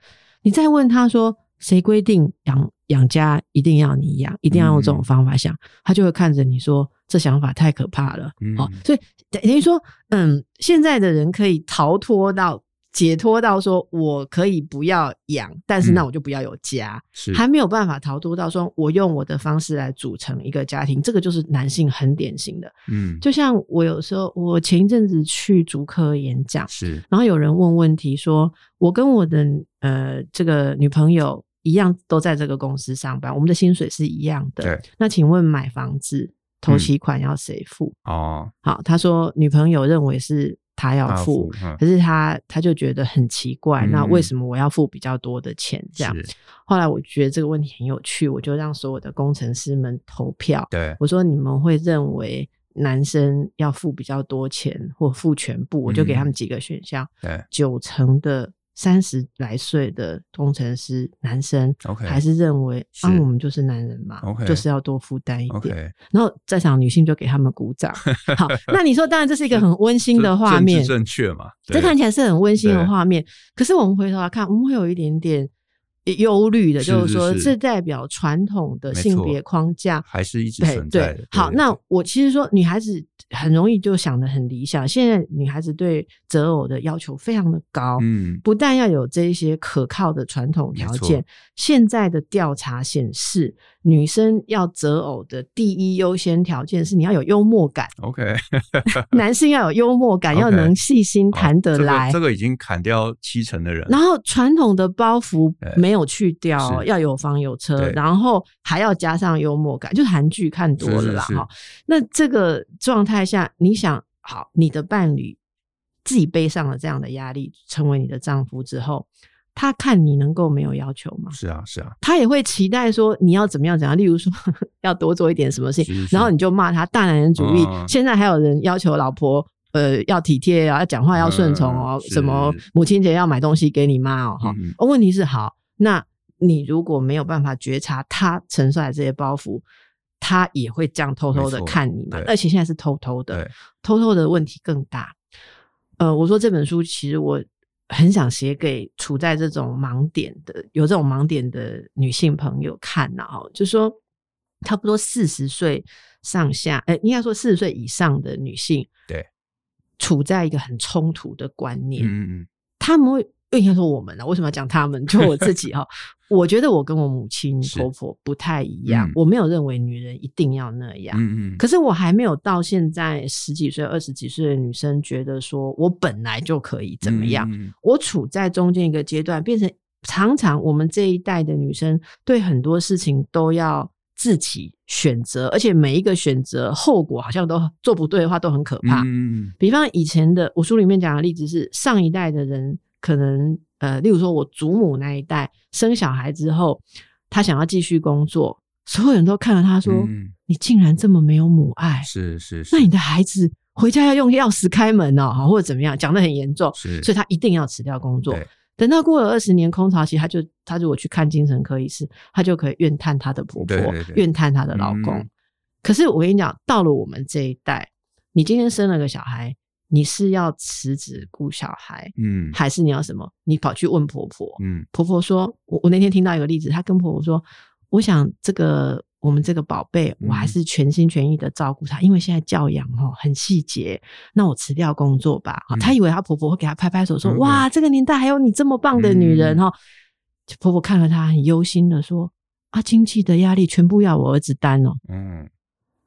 你再问他说：“谁规定养养家一定要你养，一定要用这种方法想？”他就会看着你说：“这想法太可怕了。嗯”好，所以等于说，嗯，现在的人可以逃脱到。解脱到说，我可以不要养，但是那我就不要有家，还没有办法逃脱到说，我用我的方式来组成一个家庭，这个就是男性很典型的。嗯，就像我有时候，我前一阵子去竹科演讲，是，然后有人问问题说，我跟我的呃这个女朋友一样，都在这个公司上班，我们的薪水是一样的。对，那请问买房子头期款要谁付？嗯？哦，好，他说女朋友认为是。他要付，可是他他就觉得很奇怪，嗯，那为什么我要付比较多的钱？这样，后来我觉得这个问题很有趣，我就让所有的工程师们投票。对，我说你们会认为男生要付比较多钱，或付全部？我就给他们几个选项。对，九成的。三十来岁的工程师男生还是认为啊，我们就是男人嘛就是要多负担一点。然后在场女性就给他们鼓掌。好，那你说，当然这是一个很温馨的画面，正确嘛？这看起来是很温馨的画面。可是我们回头来看，我们会有一点点。忧虑的，就是说，这代表传统的性别框架还是一直存在好，那我其实说，女孩子很容易就想得很理想。现在女孩子对择偶的要求非常的高，嗯，不但要有这一些可靠的传统条件，现在的调查显示，女生要择偶的第一优先条件是你要有幽默感。OK，男性要有幽默感，要能细心谈得来。这个已经砍掉七成的人。然后传统的包袱没。没有去掉，要有房有车，然后还要加上幽默感，就韩剧看多了啦哈。那这个状态下，你想好你的伴侣自己背上了这样的压力，成为你的丈夫之后，他看你能够没有要求吗？是啊，是啊，他也会期待说你要怎么样怎样，例如说要多做一点什么事情，是是然后你就骂他大男人主义。嗯、现在还有人要求老婆呃要体贴啊，要讲话要顺从哦，嗯、什么母亲节要买东西给你妈哦哈、嗯。问题是好。那你如果没有办法觉察他承受的这些包袱，他也会这样偷偷的看你嘛？而且现在是偷偷的，偷偷的问题更大。呃，我说这本书其实我很想写给处在这种盲点的、有这种盲点的女性朋友看呐，哈，就说差不多四十岁上下，哎，应该说四十岁以上的女性，对，处在一个很冲突的观念，嗯嗯，他们会。应该说我们呢，为什么要讲他们？就我自己哈，我觉得我跟我母亲婆婆不太一样，嗯、我没有认为女人一定要那样。嗯嗯。可是我还没有到现在十几岁、二十几岁的女生觉得说我本来就可以怎么样。嗯嗯，我处在中间一个阶段，变成常常我们这一代的女生对很多事情都要自己选择，而且每一个选择后果好像都做不对的话都很可怕。嗯嗯。比方以前的我书里面讲的例子是上一代的人。可能呃，例如说，我祖母那一代生小孩之后，她想要继续工作，所有人都看着她说：“嗯、你竟然这么没有母爱，是是是，那你的孩子回家要用钥匙开门哦，或者怎么样，讲得很严重，是，所以她一定要辞掉工作。等到过了二十年空巢期，她就她如果去看精神科医师，她就可以怨叹她的婆婆，对对对，怨叹她的老公。嗯、可是我跟你讲，到了我们这一代，你今天生了个小孩。你是要辞职顾小孩，嗯，还是你要什么？你跑去问婆婆，嗯，婆婆说，我我那天听到一个例子，她跟婆婆说，我想这个我们这个宝贝，我还是全心全意的照顾他，嗯、因为现在教养哦很细节，那我辞掉工作吧。嗯、她以为她婆婆会给她拍拍手说，嗯、哇，这个年代还有你这么棒的女人哈。嗯、婆婆看了她很忧心的说，啊，经济的压力全部要我儿子担哦，嗯，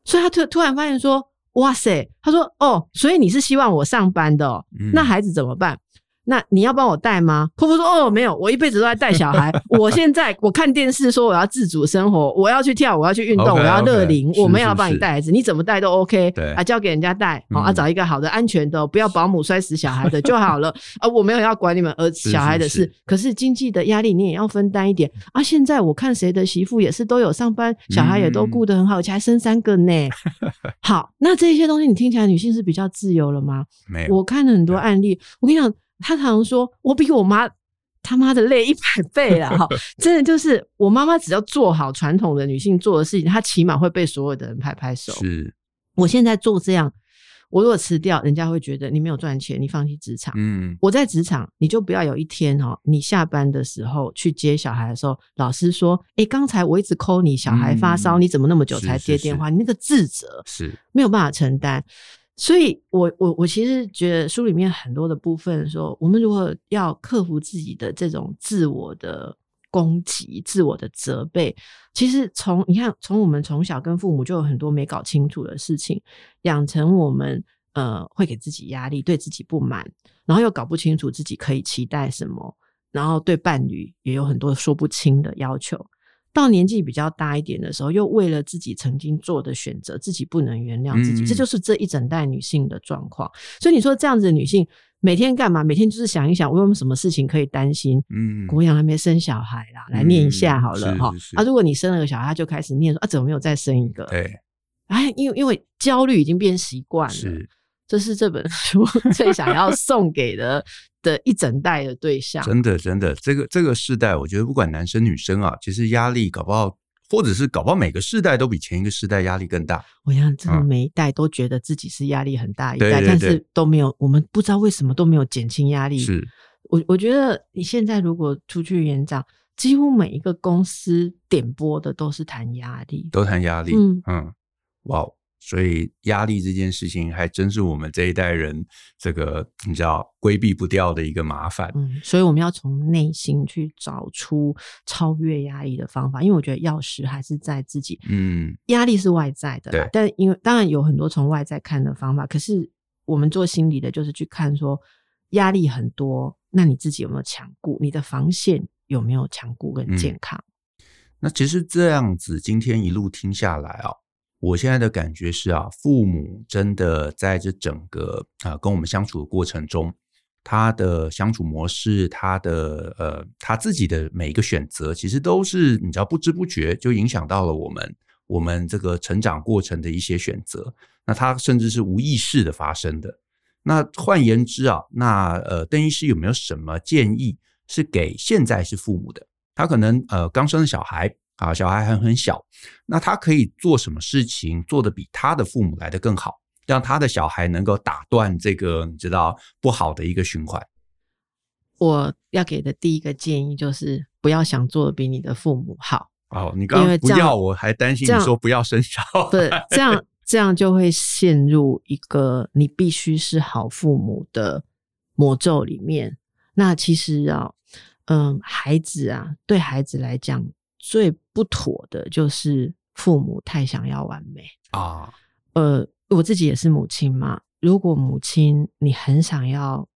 所以她突突然发现说。哇塞，他说哦，所以你是希望我上班的哦，嗯，那孩子怎么办？那你要帮我带吗？婆婆说：“哦，没有，我一辈子都在带小孩。我现在我看电视说我要自主生活，我要去跳，我要去运动，okay, 我要乐龄，okay, 我没有要帮你带孩子，你怎么带都 OK。对啊，交给人家带，好、嗯、啊，找一个好的、安全的，不要保姆摔死小孩的就好了。啊，我没有要管你们儿子小孩的事，是是是可是经济的压力你也要分担一点啊。现在我看谁的媳妇也是都有上班，小孩也都顾得很好，而且还生三个呢。好，那这些东西你听起来女性是比较自由了吗？没有，我看了很多案例，我跟你讲。他常常说：“我比我妈他妈的累一百倍了哈！”真的就是我妈妈只要做好传统的女性做的事情，她起码会被所有的人拍拍手。是，我现在做这样，我如果辞掉，人家会觉得你没有赚钱，你放弃职场。嗯，我在职场，你就不要有一天哈，你下班的时候去接小孩的时候，老师说：“诶，刚才我一直 call 你，小孩发烧，你怎么那么久才接电话？”你那个自责是没有办法承担。所以我，我我其实觉得书里面很多的部分说，我们如果要克服自己的这种自我的攻击、自我的责备，其实从你看，从我们从小跟父母就有很多没搞清楚的事情，养成我们呃会给自己压力、对自己不满，然后又搞不清楚自己可以期待什么，然后对伴侣也有很多说不清的要求。到年纪比较大一点的时候，又为了自己曾经做的选择，自己不能原谅自己，嗯、这就是这一整代女性的状况。所以你说这样子的女性每天干嘛？每天就是想一想，我有什么事情可以担心？嗯，国阳还没生小孩啦，来念一下好了哈。啊，如果你生了个小孩，他就开始念说啊，怎么没有再生一个？对，哎，因为因为焦虑已经变习惯了。是，这是这本书 最想要送给的。的一整代的对象，真的真的，这个这个世代，我觉得不管男生女生啊，其实压力搞不好，或者是搞不好每个世代都比前一个世代压力更大。我想，真的每一代都觉得自己是压力很大一代，嗯、但是都没有，我们不知道为什么都没有减轻压力。是，我我觉得你现在如果出去演讲，几乎每一个公司点播的都是谈压力，都谈压力。嗯嗯，哇、wow。所以压力这件事情还真是我们这一代人这个你知道规避不掉的一个麻烦。嗯，所以我们要从内心去找出超越压力的方法，因为我觉得钥匙还是在自己。嗯，压力是外在的，对。但因为当然有很多从外在看的方法，可是我们做心理的，就是去看说压力很多，那你自己有没有强固？你的防线有没有强固跟健康？嗯，那其实这样子，今天一路听下来啊。我现在的感觉是啊，父母真的在这整个啊跟我们相处的过程中，他的相处模式，他的呃他自己的每一个选择，其实都是你知道不知不觉就影响到了我们我们这个成长过程的一些选择。那他甚至是无意识的发生的。那换言之啊，那呃邓医师有没有什么建议是给现在是父母的？他可能呃刚生的小孩。啊，小孩还很小，那他可以做什么事情做得比他的父母来得更好，让他的小孩能够打断这个你知道不好的一个循环？我要给的第一个建议就是，不要想做的比你的父母好。哦，你刚刚不要，我还担心你说不要生小孩。对，这样这样就会陷入一个你必须是好父母的魔咒里面。那其实啊，嗯，孩子啊，对孩子来讲最不妥的就是父母太想要完美啊。呃，我自己也是母亲嘛，如果母亲你很想要。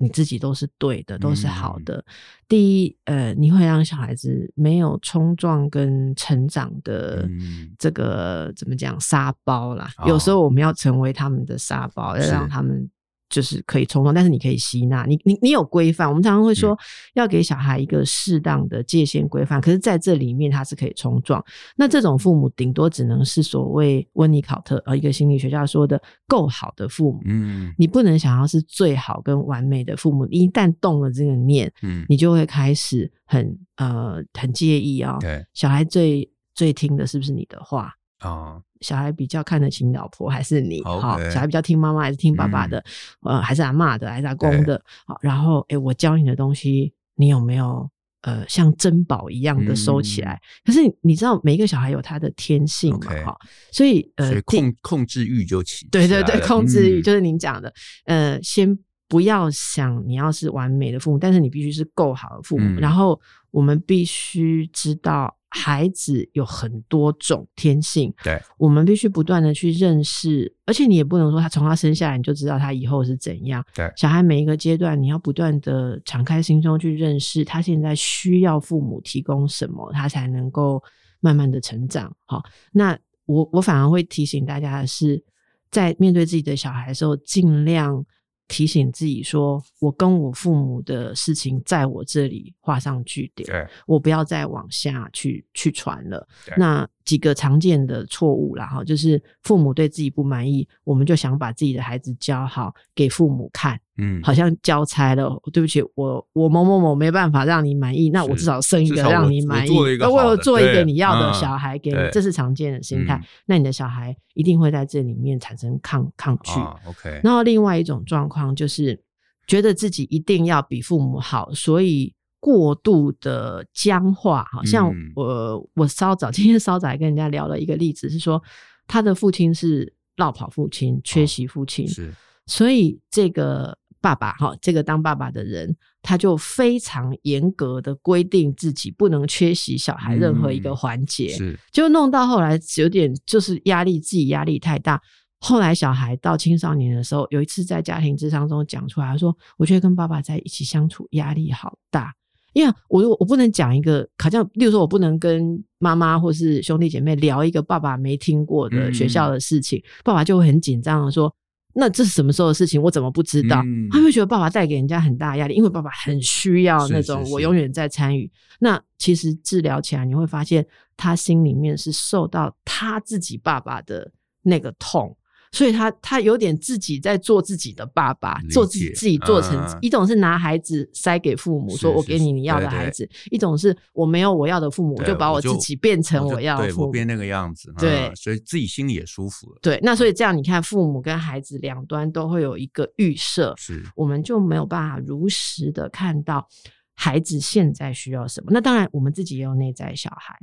你自己都是对的，都是好的。嗯、第一，呃，你会让小孩子没有冲撞跟成长的这个、嗯、怎么讲沙包啦？哦、有时候我们要成为他们的沙包，要让他们。就是可以冲动，但是你可以吸纳。你你你有规范，我们常常会说要给小孩一个适当的界限规范。嗯、可是在这里面，他是可以冲撞。那这种父母顶多只能是所谓温尼考特呃一个心理学家说的够好的父母。嗯，你不能想要是最好跟完美的父母。一旦动了这个念，嗯，你就会开始很呃很介意啊、哦。对，小孩最最听的是不是你的话啊？哦小孩比较看得起老婆还是你？好，Okay. 小孩比较听妈妈还是听爸爸的？嗯、呃，还是阿嬷的还是阿公的？好对，然后诶，我教你的东西，你有没有呃像珍宝一样的收起来？嗯、可是你知道，每一个小孩有他的天性嘛？哈 Okay.，所以呃，所以控控制欲就起。对对对，控制欲就是您讲的。嗯、呃，先不要想你要是完美的父母，但是你必须是够好的父母。嗯、然后我们必须知道。孩子有很多种天性，对，我们必须不断的去认识，而且你也不能说他从他生下来你就知道他以后是怎样。对，小孩每一个阶段，你要不断的敞开心胸去认识他现在需要父母提供什么，他才能够慢慢的成长。好，那我我反而会提醒大家的是，在面对自己的小孩的时候，尽量。提醒自己说：“我跟我父母的事情在我这里画上句点，我不要再往下去去传了。”那几个常见的错误啦，哈，就是父母对自己不满意，我们就想把自己的孩子教好给父母看，嗯，好像交差了。对不起，我我某某某没办法让你满意，那我至少生一个让你满意，我，我有做一个你要的小孩给你，嗯、这是常见的心态。嗯、那你的小孩一定会在这里面产生抗抗拒。啊、OK，然后另外一种状况就是觉得自己一定要比父母好，所以。过度的僵化，好像我、嗯、我稍早今天稍早还跟人家聊了一个例子，是说他的父亲是落跑父亲、缺席父亲，哦、是，所以这个爸爸哈，这个当爸爸的人，他就非常严格的规定自己不能缺席小孩任何一个环节，嗯、是，就弄到后来有点就是压力，自己压力太大。后来小孩到青少年的时候，有一次在家庭智商中讲出来，他说：“我觉得跟爸爸在一起相处压力好大。”因为我我不能讲一个，好像例如说，我不能跟妈妈或是兄弟姐妹聊一个爸爸没听过的学校的事情，嗯、爸爸就会很紧张的说：“那这是什么时候的事情？我怎么不知道？”嗯、他会觉得爸爸带给人家很大压力，因为爸爸很需要那种我永远在参与。是是是，那其实治疗起来，你会发现他心里面是受到他自己爸爸的那个痛。所以他他有点自己在做自己的爸爸，做自己自己做成、嗯、一种是拿孩子塞给父母，说我给你你要的孩子；对对，一种是我没有我要的父母，我就把我自己变成我要的父母，我变那个样子。对、嗯，所以自己心里也舒服了。对，那所以这样你看，父母跟孩子两端都会有一个预设，是我们就没有办法如实的看到孩子现在需要什么。那当然，我们自己也有内在小孩，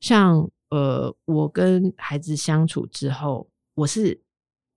像呃，我跟孩子相处之后，我是。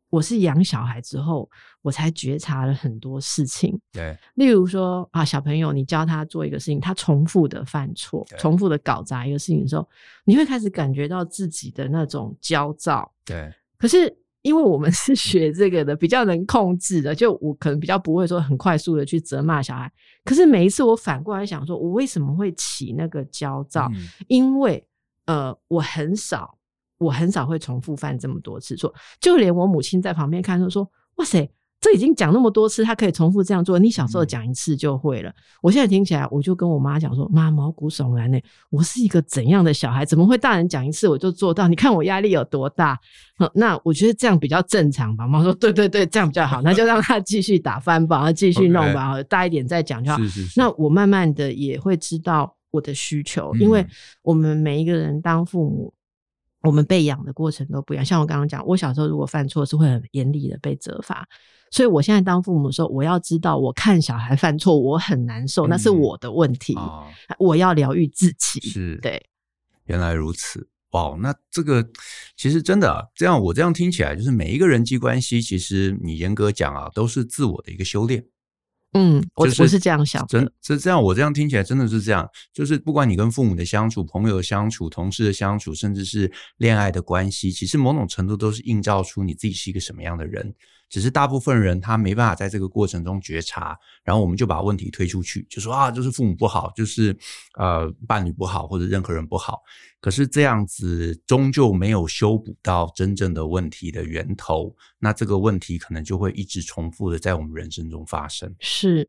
我是养小孩之后，我才觉察了很多事情。对，例如说啊，小朋友，你教他做一个事情，他重复的犯错，重复的搞砸一个事情的时候，你会开始感觉到自己的那种焦躁。对，可是因为我们是学这个的，比较能控制的，就我可能比较不会说很快速的去责骂小孩。可是每一次我反过来想说，我为什么会起那个焦躁？嗯、因为呃，我很少。我很少会重复犯这么多次错，就连我母亲在旁边看，就说：“哇塞，这已经讲那么多次，他可以重复这样做。你小时候讲一次就会了。嗯”我现在听起来，我就跟我妈讲说：“妈，毛骨悚然呢，我是一个怎样的小孩？怎么会大人讲一次我就做到？你看我压力有多大？”那我觉得这样比较正常吧。妈说：“对对对，这样比较好。”那就让他继续打翻吧，继续弄吧.大一点再讲就好。是是是。那我慢慢的也会知道我的需求，嗯、因为我们每一个人当父母。我们被养的过程都不一样。像我刚刚讲，我小时候如果犯错是会很严厉的被责罚，所以我现在当父母的时候，我要知道，我看小孩犯错，我很难受，那是我的问题，我要疗愈自己。是，对，原来如此。哇，那这个其实真的啊，这样我这样听起来，就是每一个人际关系，其实你严格讲啊，都是自我的一个修炼。嗯，我我是这样想的，真是这样。我这样听起来真的是这样，就是不管你跟父母的相处、朋友的相处、同事的相处，甚至是恋爱的关系，其实某种程度都是映照出你自己是一个什么样的人。只是大部分人他没办法在这个过程中觉察，然后我们就把问题推出去，就说啊，就是父母不好，就是呃伴侣不好，或者任何人不好。可是这样子终究没有修补到真正的问题的源头，那这个问题可能就会一直重复的在我们人生中发生。是，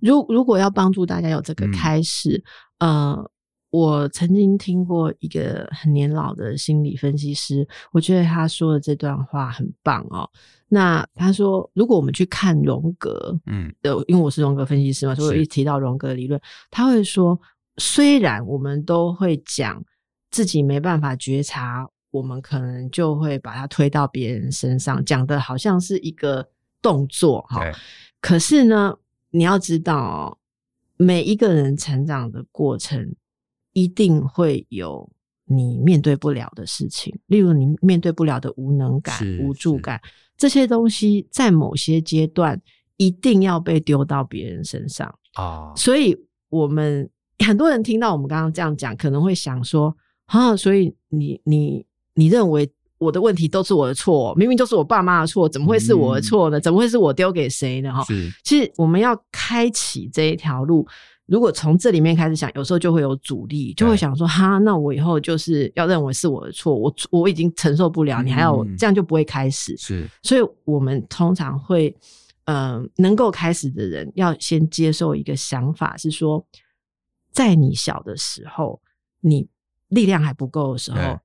如如果要帮助大家有这个开始，嗯、呃。我曾经听过一个很年老的心理分析师，我觉得他说的这段话很棒哦。那他说，如果我们去看荣格，嗯，因为我是荣格分析师嘛，所以我一提到荣格理论，他会说，虽然我们都会讲自己没办法觉察，我们可能就会把它推到别人身上，讲的好像是一个动作哈。可是呢，你要知道哦，每一个人成长的过程。一定会有你面对不了的事情，例如你面对不了的无能感、无助感，这些东西在某些阶段一定要被丢到别人身上啊。所以，我们很多人听到我们刚刚这样讲，可能会想说：啊，所以你你你认为我的问题都是我的错？明明就是我爸妈的错，怎么会是我的错呢？怎么会是我丢给谁呢？哈，其实我们要开启这一条路。如果从这里面开始想，有时候就会有阻力，就会想说：哈，那我以后就是要认为是我的错，我我已经承受不了，你还要这样就不会开始。是，所以我们通常会，嗯、呃，能够开始的人要先接受一个想法，是说，在你小的时候，你力量还不够的时候。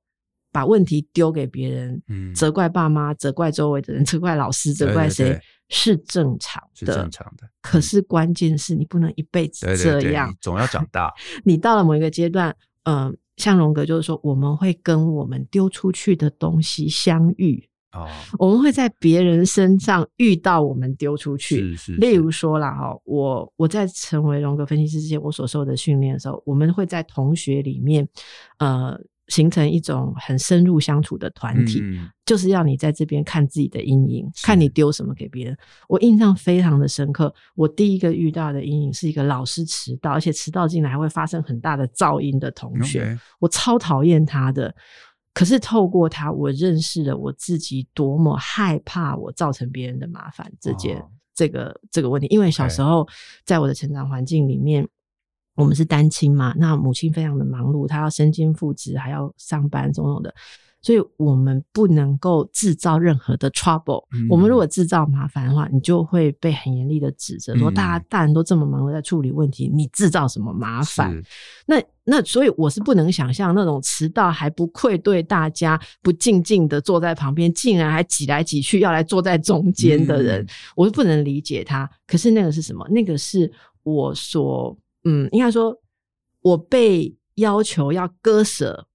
把问题丢给别人，嗯，责怪爸妈，责怪周围的人，责怪老师，责怪谁，对对对，是正常的，是正常的。可是关键是你不能一辈子这样，对对对，总要长大。你到了某一个阶段，嗯、呃，像荣格就是说，我们会跟我们丢出去的东西相遇。哦，我们会在别人身上遇到我们丢出去，是是是。例如说啦，哈，我我在成为荣格分析师之前，我所受的训练的时候，我们会在同学里面，呃。形成一种很深入相处的团体，嗯，就是要你在这边看自己的阴影，看你丢什么给别人。我印象非常的深刻，我第一个遇到的阴影是一个老师迟到，而且迟到进来还会发生很大的噪音的同学.我超讨厌他的。可是透过他，我认识了我自己多么害怕我造成别人的麻烦这件，哦，这个这个问题。因为小时候在我的成长环境里面。我们是单亲嘛，那母亲非常的忙碌，她要身兼父职，还要上班，种种的，所以我们不能够制造任何的 trouble。嗯。我们如果制造麻烦的话，你就会被很严厉的指责，说大家大人都这么忙的在处理问题，你制造什么麻烦？那那所以我是不能想象那种迟到还不愧对大家，不静静的坐在旁边，竟然还挤来挤去要来坐在中间的人，嗯，我是不能理解他。可是那个是什么？那个是我所。嗯，应该说，我被要求要割舍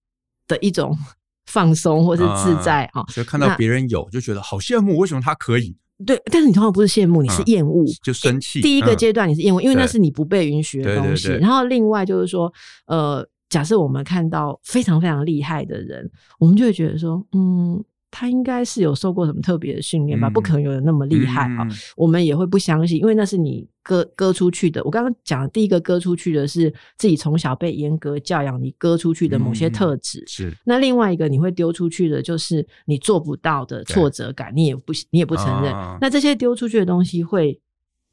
的一种 放松或是自在啊，就看到别人有，就觉得好羡慕。为什么他可以？对，但是你通常不是羡慕，你是厌恶，嗯，就生气。第一个阶段你是厌恶，嗯，因为那是你不被允许的东西。然后另外就是说，呃，假设我们看到非常非常厉害的人，我们就会觉得说，嗯。他应该是有受过什么特别的训练吧？不可能有人那么厉害啊！我们也会不相信，因为那是你割割出去的。我刚刚讲的第一个割出去的是自己从小被严格教养，你割出去的某些特质。是。那另外一个你会丢出去的，就是你做不到的挫折感，你也不你也不承认。那这些丢出去的东西会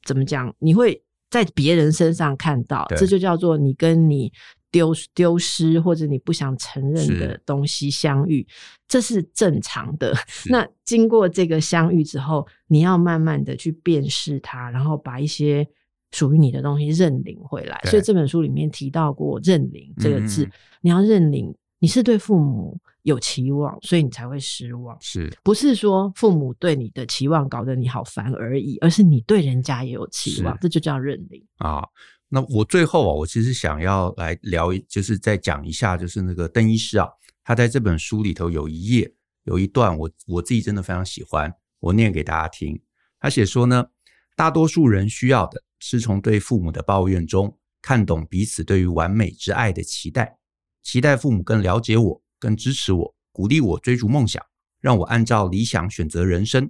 怎么讲？你会在别人身上看到，这就叫做你跟你。丢丢失或者你不想承认的东西相遇，这是正常的。那经过这个相遇之后，你要慢慢的去辨识它，然后把一些属于你的东西认领回来。所以这本书里面提到过“认领”这个字，嗯，你要认领你是对父母有期望，所以你才会失望。是不是说父母对你的期望搞得你好烦而已？而是你对人家也有期望，这就叫认领啊。那我最后啊，我其实想要来聊，就是再讲一下，就是那个邓医师啊，他在这本书里头有一页有一段我，我我自己真的非常喜欢，我念给大家听。他写说呢，大多数人需要的是从对父母的抱怨中看懂彼此对于完美之爱的期待，期待父母更了解我，更支持我，鼓励我追逐梦想，让我按照理想选择人生。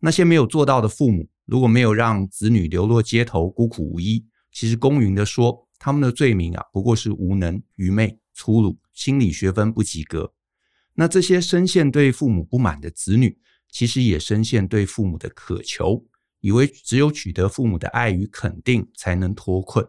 那些没有做到的父母，如果没有让子女流落街头，孤苦无依。其实公允的说，他们的罪名啊，不过是无能、愚昧、粗鲁、心理学分不及格。那这些深陷对父母不满的子女，其实也深陷对父母的渴求，以为只有取得父母的爱与肯定，才能脱困。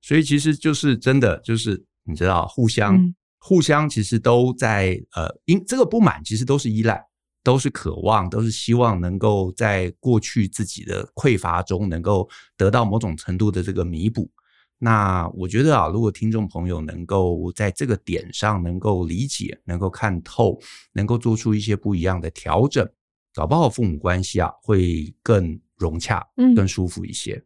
所以其实就是真的，就是你知道，互相、嗯、互相，其实都在呃，因这个不满，其实都是依赖。都是渴望，都是希望能够在过去自己的匮乏中，能够得到某种程度的这个弥补。那我觉得啊，如果听众朋友能够在这个点上能够理解，能够看透，能够做出一些不一样的调整，搞不好父母关系啊会更融洽，更舒服一些。嗯。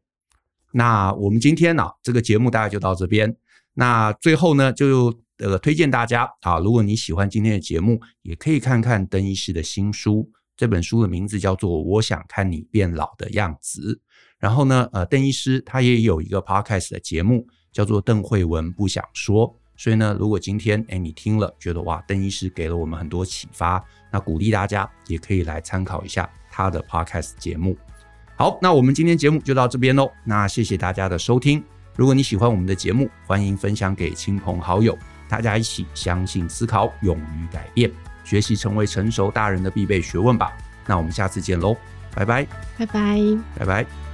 那我们今天呢，啊，这个节目大概就到这边。那最后呢，就。呃，推荐大家啊，如果你喜欢今天的节目，也可以看看邓医师的新书。这本书的名字叫做《我想看你变老的样子》。然后呢，呃，邓医师他也有一个 podcast 的节目，叫做《邓惠文不想说》。所以呢，如果今天诶你听了，觉得哇，邓医师给了我们很多启发，那鼓励大家也可以来参考一下他的 podcast 节目。好，那我们今天节目就到这边喽。那谢谢大家的收听。如果你喜欢我们的节目，欢迎分享给亲朋好友。大家一起相信、思考、勇于改变，学习成为成熟大人的必备学问吧。那我们下次见喽，拜拜，拜拜，拜拜。